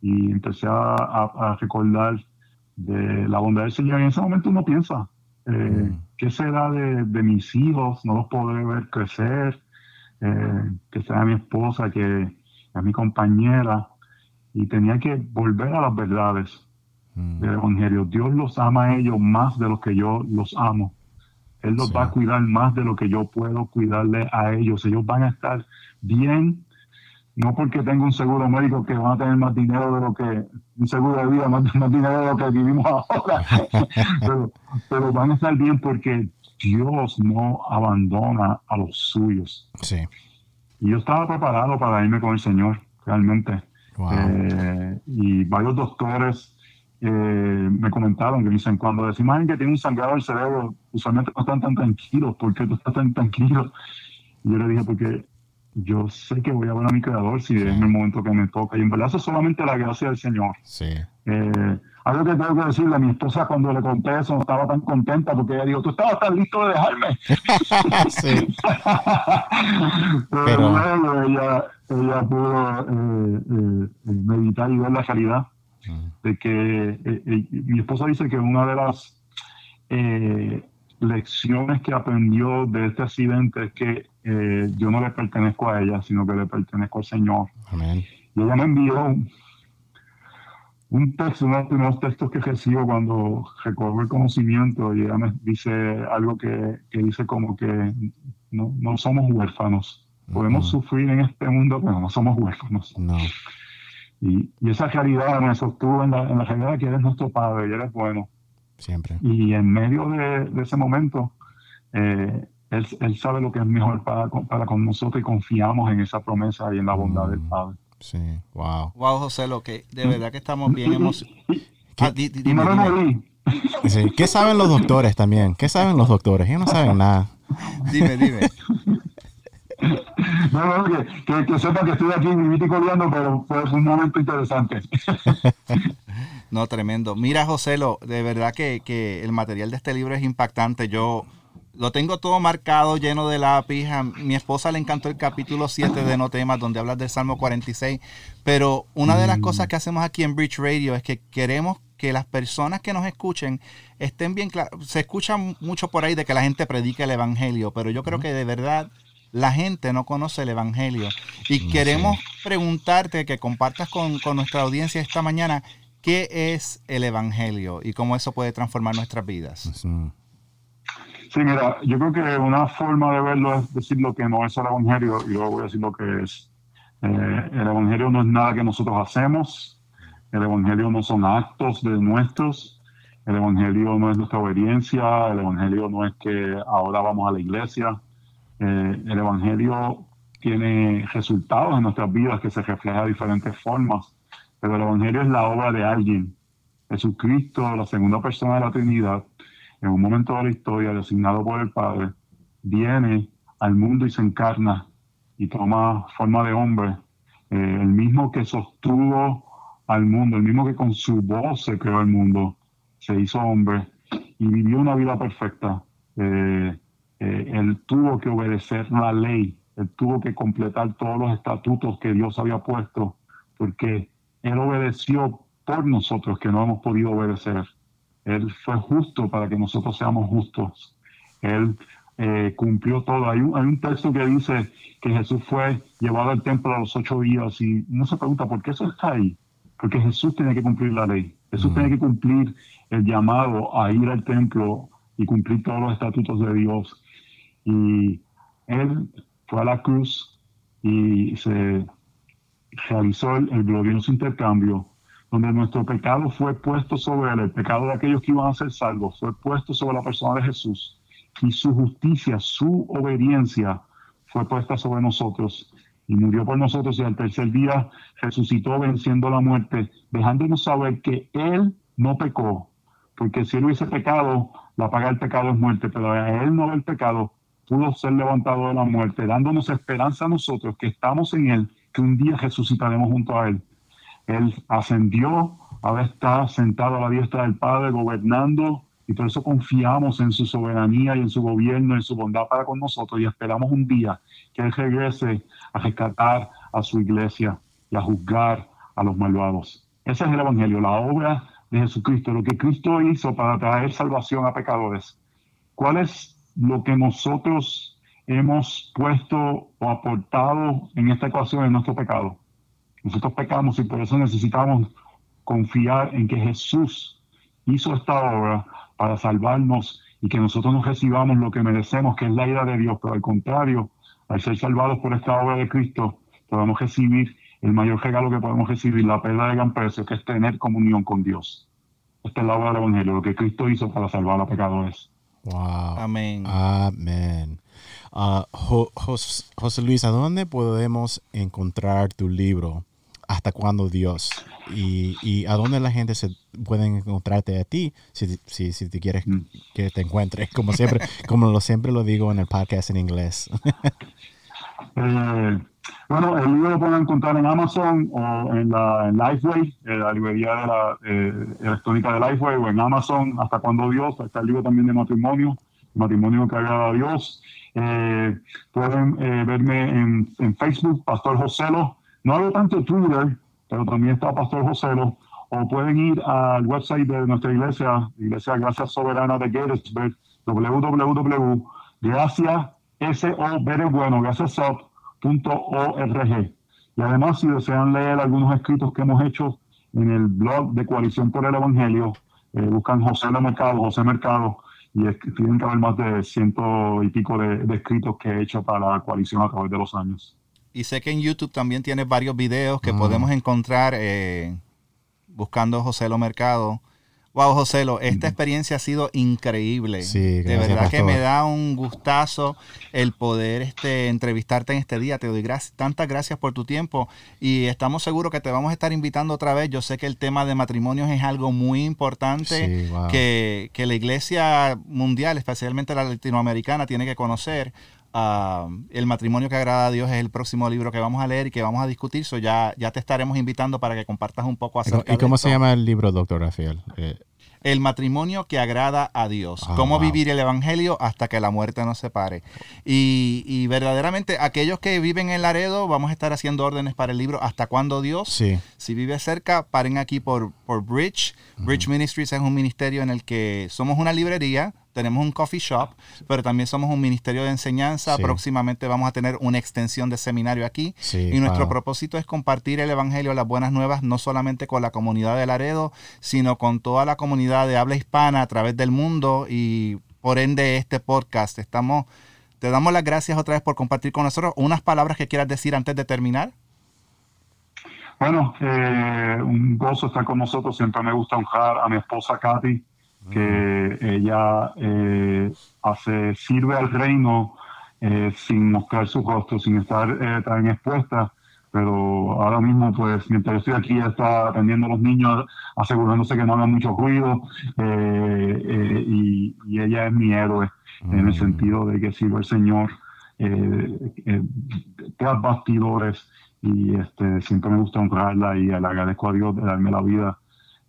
y empecé a, recordar de la bondad del Señor. Y en ese momento uno piensa, eh, mm. ¿qué será de, mis hijos? No los podré ver crecer, que sea mi esposa, que es mi compañera. Y tenía que volver a las verdades Mm. del Evangelio. Dios los ama a ellos más de lo que yo los amo. Él los va a cuidar más de lo que yo puedo cuidarle a ellos. Ellos van a estar bien, no porque tengo un seguro médico que van a tener más dinero de lo que, un seguro de vida, más, dinero de lo que vivimos ahora, (laughs) pero, van a estar bien porque Dios no abandona a los suyos. Sí. Y yo estaba preparado para irme con el Señor, realmente. Eh, y varios doctores eh, me comentaron que dicen, cuando decimos que tiene un sangrado el cerebro, usualmente no están tan tranquilos, ¿por qué tú estás tan tranquilo? Y yo le dije, porque yo sé que voy a ver a mi creador si es el momento que me toca. Y en verdad eso es solamente la gracia del Señor. Sí. Eh, algo que tengo que decirle a mi esposa cuando le conté eso, no estaba tan contenta porque ella dijo, tú estabas tan listo de dejarme. (laughs) sí. (laughs) Pero, luego ella, ella pudo eh, meditar y ver la realidad de que eh, eh, mi esposa dice que una de las eh, lecciones que aprendió de este accidente es que yo no le pertenezco a ella, sino que le pertenezco al Señor. Y ella me envió un texto, uno de los primeros textos que recibo cuando recobro el conocimiento y ella me dice algo que, dice como que no, no somos huérfanos. Podemos sufrir en este mundo, pero no somos huérfanos. No. Y, esa realidad me sostuvo en la, en la realidad que eres nuestro Padre y eres bueno. Siempre. Y en medio de, ese momento, eh, él, él, sabe lo que es mejor para, para con nosotros y confiamos en esa promesa y en la bondad del mm, Padre. Sí, wow. Wow, José, lo que de verdad que estamos bien emocionados. Y, ah. Sí. ¿Qué saben los doctores también? ¿Qué saben los doctores? Ellos no saben nada. Dime, dime. (laughs) No, no, que, que, que sepa que estoy aquí vivito y coleando, pero fue un momento interesante. (laughs) No, tremendo. Mira, Joselo, de verdad que, que el material de este libro es impactante. Yo lo tengo todo marcado, lleno de lápiz. A mi esposa le encantó el capítulo 7 de No Temas, donde hablas del Salmo 46. Pero una de las cosas que hacemos aquí en Bridge Radio es que queremos que las personas que nos escuchen estén bien claras. Se escucha mucho por ahí de que la gente predica el Evangelio, pero yo creo que de verdad la gente no conoce el Evangelio. Y queremos preguntarte, que compartas con, con nuestra audiencia esta mañana, ¿qué es el Evangelio y cómo eso puede transformar nuestras vidas? Sí. Mira, yo creo que una forma de verlo es decir lo que no es el Evangelio y luego voy a decir lo que es. Eh, el Evangelio no es nada que nosotros hacemos, el Evangelio no son actos de nuestros, el Evangelio no es nuestra obediencia, el Evangelio no es que ahora vamos a la iglesia, eh, el Evangelio tiene resultados en nuestras vidas que se refleja de diferentes formas, pero el Evangelio es la obra de alguien. Jesucristo, la segunda persona de la Trinidad, en un momento de la historia designado por el Padre, viene al mundo y se encarna y toma forma de hombre. Eh, el mismo que sostuvo al mundo, el mismo que con su voz se creó el mundo, se hizo hombre y vivió una vida perfecta. Eh, eh, él tuvo que obedecer la ley, él tuvo que completar todos los estatutos que Dios había puesto, porque él obedeció por nosotros que no hemos podido obedecer. Él fue justo para que nosotros seamos justos. Él eh, cumplió todo. Hay un, hay un texto que dice que Jesús fue llevado al templo a los ocho días y uno se pregunta, ¿por qué eso está ahí? Porque Jesús tiene que cumplir la ley. Jesús Mm. tiene que cumplir el llamado a ir al templo y cumplir todos los estatutos de Dios. Y él fue a la cruz y se realizó el, el glorioso intercambio donde nuestro pecado fue puesto sobre él, el pecado de aquellos que iban a ser salvos, fue puesto sobre la persona de Jesús y su justicia, su obediencia fue puesta sobre nosotros y murió por nosotros y al tercer día resucitó venciendo la muerte, dejándonos saber que él no pecó, porque si él hubiese pecado, la paga del pecado es muerte, pero a él no el pecado pudo ser levantado de la muerte, dándonos esperanza a nosotros que estamos en él, que un día resucitaremos junto a él. Él ascendió, ahora está sentado a la diestra del Padre, gobernando, y por eso confiamos en su soberanía y en su gobierno, en su bondad para con nosotros, y esperamos un día que Él regrese a rescatar a su iglesia y a juzgar a los malvados. Ese es el Evangelio, la obra de Jesucristo, lo que Cristo hizo para traer salvación a pecadores. ¿Cuál es lo que nosotros hemos puesto o aportado en esta ecuación en nuestro pecado? Nosotros pecamos y por eso necesitamos confiar en que Jesús hizo esta obra para salvarnos y que nosotros no recibamos lo que merecemos, que es la ira de Dios, pero al contrario, al ser salvados por esta obra de Cristo, podemos recibir el mayor regalo que podemos recibir, la perla de gran precio, que es tener comunión con Dios. Esta es la obra del Evangelio, lo que Cristo hizo para salvar a pecadores. Wow. Amén. Amén. Ah, Jo- Jos- José Luis, ¿a dónde podemos encontrar tu libro? ¿Hasta cuándo Dios? Y, y a dónde la gente se puede encontrarte a ti si, si, si te quieres Mm. que te encuentre. Como siempre, (laughs) como lo siempre lo digo en el podcast en inglés. (laughs) Eh, bueno, el libro lo pueden encontrar en Amazon o en la en Lifeway, la librería de la, eh, electrónica de Lifeway, o en Amazon, Hasta cuando Dios. Está el libro también de matrimonio, matrimonio que agrada a Dios. Eh, pueden eh, verme en, en Facebook, Pastor Joselo. No hago tanto Twitter, pero también está Pastor Joselo. O pueden ir al website de nuestra iglesia, Iglesia Gracias Soberana de Gettysburg, de bueno. Y además, si desean leer algunos escritos que hemos hecho en el blog de Coalición por el Evangelio, eh, buscan José Mercado, José Mercado, y tienen que haber más de ciento y pico de, de escritos que he hecho para la coalición a través de los años. Y sé que en YouTube también tienes varios videos que Mm. podemos encontrar eh, buscando José Lo Mercado. Wow, Joselo, esta experiencia ha sido increíble. Sí, de gracias, verdad que me da un gustazo el poder este, entrevistarte en este día. Te doy gracias, tantas gracias por tu tiempo y estamos seguros que te vamos a estar invitando otra vez. Yo sé que el tema de matrimonios es algo muy importante Sí, wow. que, que la iglesia mundial, especialmente la latinoamericana, tiene que conocer. Ah, el matrimonio que agrada a Dios es el próximo libro que vamos a leer y que vamos a discutir. So ya, ya te estaremos invitando para que compartas un poco ¿Y acerca ¿Y cómo de se llama el libro, doctor Rafael? Eh, El matrimonio que agrada a Dios. Ah, Cómo wow. vivir el Evangelio hasta que la muerte nos separe. Y, y verdaderamente, aquellos que viven en Laredo, vamos a estar haciendo órdenes para el libro Hasta cuándo Dios. sí. Si vive cerca, paren aquí por, por Bridge. Bridge Ministries es un ministerio en el que somos una librería, tenemos un coffee shop, pero también somos un ministerio de enseñanza. Sí. Próximamente vamos a tener una extensión de seminario aquí. Sí, y nuestro wow. propósito es compartir el Evangelio, las buenas nuevas, no solamente con la comunidad de Laredo, sino con toda la comunidad de habla hispana a través del mundo y por ende este podcast. Estamos, te damos las gracias otra vez por compartir con nosotros. Unas palabras que quieras decir antes de terminar. Bueno, eh, un gozo estar con nosotros. Siempre me gusta honrar a mi esposa Katy, que ella eh, hace, sirve al reino eh, sin mostrar su rostro, sin estar eh, tan expuesta. Pero ahora mismo, pues, mientras yo estoy aquí, está atendiendo a los niños, asegurándose que no hagan mucho ruido. eh, eh, y, y ella es mi héroe, en el sentido de que sirve al Señor eh, eh, tras bastidores y este, siempre me gusta honrarla y le agradezco a Dios de darme la vida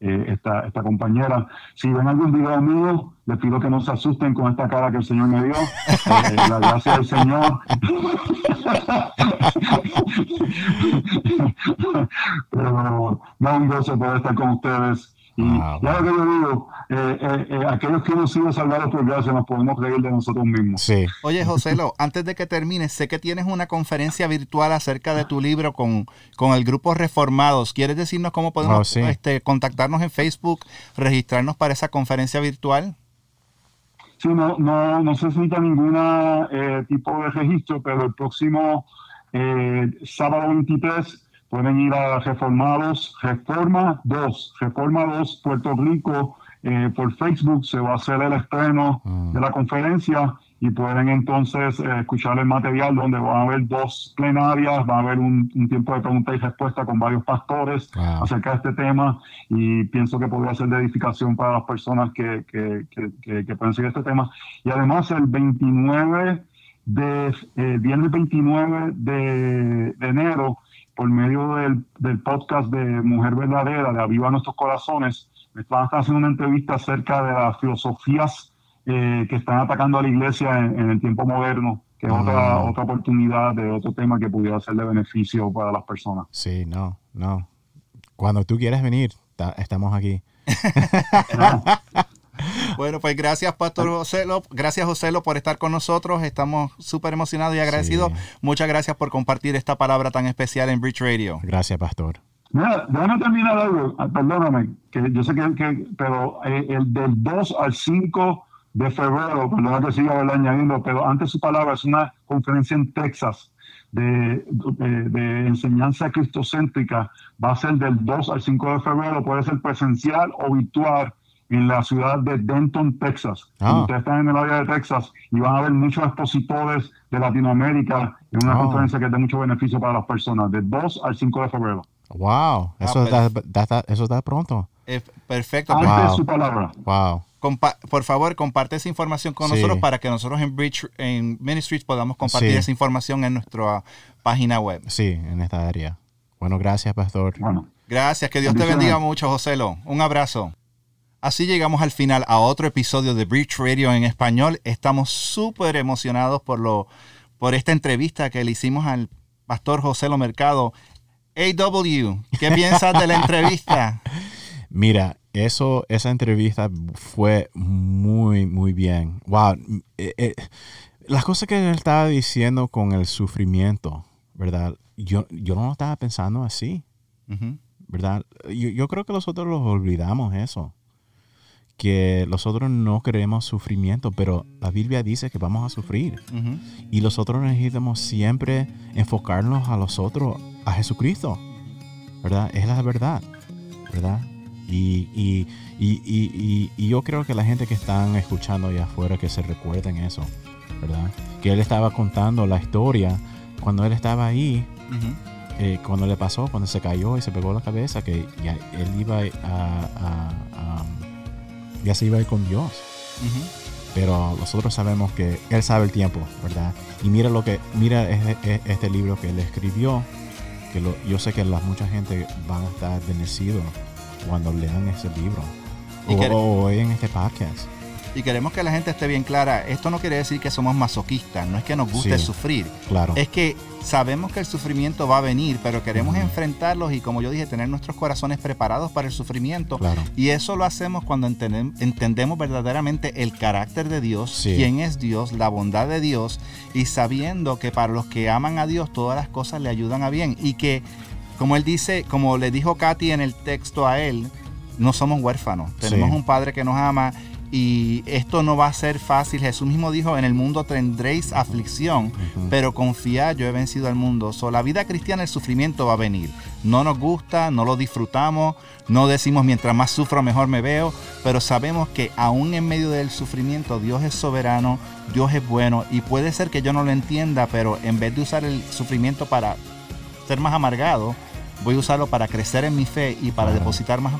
eh, esta, esta compañera. Si ven algún video mío, les pido que no se asusten con esta cara que el Señor me dio. Eh, la gracia del Señor. (laughs) Pero no un gozo poder estar con ustedes. Y Wow. ya lo que yo digo, eh, eh, eh, aquellos que hemos sido salvados por gracia nos podemos reír de nosotros mismos. Sí. Oye, Joselo, antes de que termines, sé que tienes una conferencia virtual acerca de tu libro con, con el grupo Reformados. ¿Quieres decirnos cómo podemos Oh, sí. este, contactarnos en Facebook, registrarnos para esa conferencia virtual? Sí, no, no, no se necesita ningún tipo de registro, pero el próximo eh, sábado 23 pueden ir a Reformados, Reforma 2, Reforma 2 Puerto Rico, eh, por Facebook se va a hacer el estreno Mm. de la conferencia y pueden entonces eh, escuchar el material donde van a haber dos plenarias, va a haber un, un tiempo de pregunta y respuesta con varios pastores Wow. acerca de este tema y pienso que podría ser de edificación para las personas que, que, que, que- pueden seguir este tema. Y además el 29 de, eh, viernes 29 de, de enero, por medio del, del podcast de Mujer Verdadera, de Aviva Nuestros Corazones, me estar haciendo una entrevista acerca de las filosofías eh, que están atacando a la iglesia en, en el tiempo moderno, que es otra, Mm. otra oportunidad de otro tema que pudiera ser de beneficio para las personas. Sí, no, no. Cuando tú quieras venir, ta- estamos aquí. (laughs) (laughs) (laughs) Bueno, pues gracias, Pastor Joselo. Gracias, Joselo, por estar con nosotros. Estamos súper emocionados y agradecidos. Sí. Muchas gracias por compartir esta palabra tan especial en Bridge Radio. Gracias, pastor. Mira, déjame terminar algo, Ah, perdóname, que yo sé que, que- pero eh, el del 2 al 5 de febrero, perdona que siga añadiendo, pero antes su palabra es una conferencia en Texas de, de- de enseñanza cristocéntrica, va a ser del 2 al 5 de febrero, puede ser presencial o virtual en la ciudad de Denton, Texas. Ah. Ustedes están en el área de Texas y van a ver muchos expositores de Latinoamérica en una Ah. conferencia que es de mucho beneficio para las personas, del 2 al 5 de febrero. Wow, eso, Ah, está, da- da- eso está pronto. Eh, perfecto. Antes Wow. de su palabra. Wow. Compa- por favor, comparte esa información con Sí. nosotros para que nosotros en Bridge en Ministries podamos compartir Sí. esa información en nuestra página web. Sí, en esta área. Bueno, gracias, pastor. Bueno, Gracias, que Dios te bendiga mucho, Joselo. Un abrazo. Así llegamos al final a otro episodio de Bridge Radio en español. Estamos súper emocionados por, lo, por esta entrevista que le hicimos al pastor Joselo Mercado. AW, ¿qué (laughs) piensas de la entrevista? Mira, eso, esa entrevista fue muy, muy bien. Wow. eh, eh, las cosas que él estaba diciendo con el sufrimiento, ¿verdad? Yo, yo no lo estaba pensando así. ¿verdad? Yo, yo creo que nosotros los olvidamos eso. Que nosotros no queremos sufrimiento, pero la Biblia dice que vamos a sufrir. Ujú. Y nosotros necesitamos siempre enfocarnos a los otros, a Jesucristo. ¿Verdad? Es la verdad. ¿Verdad? Y, y, y, y, y yo creo que la gente que están escuchando allá afuera que se recuerden eso, ¿verdad? Que él estaba contando la historia cuando él estaba ahí, eh, cuando le pasó, cuando se cayó y se pegó la cabeza, que ya él iba a, a- a- ya se iba a ir con Dios. Pero nosotros sabemos que él sabe el tiempo, ¿verdad? Y mira lo que, mira este, este libro que él escribió, que lo- yo sé que la, mucha gente van a estar bendecidos cuando lean ese libro. Y O, o oyen este podcast. Y queremos que la gente esté bien clara. Esto no quiere decir que somos masoquistas, no es que nos guste Sí. sufrir. Claro. Es que sabemos que el sufrimiento va a venir, pero queremos enfrentarlos y como yo dije, tener nuestros corazones preparados para el sufrimiento. Claro. Y eso lo hacemos cuando entendem- entendemos verdaderamente el carácter de Dios, Sí. quién es Dios, la bondad de Dios y sabiendo que para los que aman a Dios todas las cosas le ayudan a bien y que como él dice, como le dijo Katy en el texto a él, no somos huérfanos, tenemos Sí. un padre que nos ama y esto no va a ser fácil. Jesús mismo dijo, en el mundo tendréis aflicción, pero confiad, yo he vencido al mundo. So, la vida cristiana, el sufrimiento va a venir. No nos gusta, no lo disfrutamos, no decimos mientras más sufro mejor me veo, pero sabemos que aún en medio del sufrimiento Dios es soberano, Dios es bueno y puede ser que yo no lo entienda, pero en vez de usar el sufrimiento para ser más amargado, voy a usarlo para crecer en mi fe y para depositar más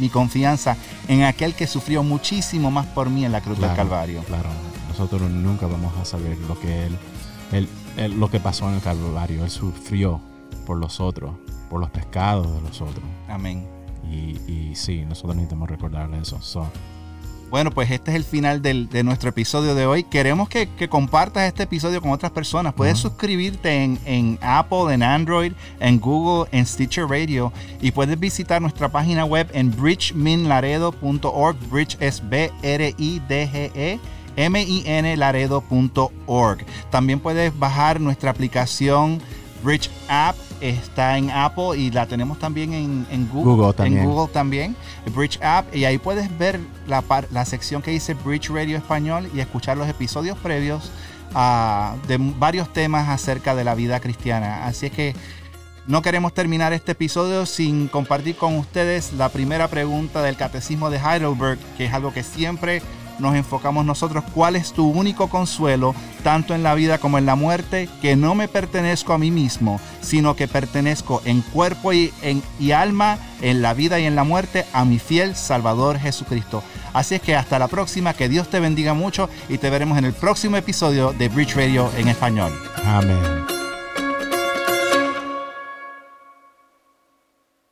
mi confianza en aquel que sufrió muchísimo más por mí en la cruz del Calvario. Claro, nosotros nunca vamos a saber lo que él, él- él- lo que pasó en el Calvario. Él sufrió por los otros, por los pecados de los otros. Amén. Y, y sí, nosotros necesitamos recordarle eso. So, Bueno, pues este es el final del- de nuestro episodio de hoy. Queremos que, que compartas este episodio con otras personas. Puedes suscribirte en, en Apple, en Android, en Google, en Stitcher Radio y puedes visitar nuestra página web en bridgeminlaredo.org. Bridge es B-R-I-D-G-E. M-I-N Laredo.org. También puedes bajar nuestra aplicación Bridge App. Está en Apple y la tenemos también en, en Google. Google también. En Google también. Bridge App. Y ahí puedes ver la, sección que dice Bridge Radio Español y escuchar los episodios previos ah, de varios temas acerca de la vida cristiana. Así es que no queremos terminar este episodio sin compartir con ustedes la primera pregunta del Catecismo de Heidelberg, que es algo que siempre nos enfocamos nosotros. ¿Cuál es tu único consuelo, tanto en la vida como en la muerte? Que no me pertenezco a mí mismo, sino que pertenezco en cuerpo y, en, y alma, en la vida y en la muerte, a mi fiel Salvador Jesucristo. Así es que hasta la próxima, que Dios te bendiga mucho y te veremos en el próximo episodio de Bridge Radio en español. amén.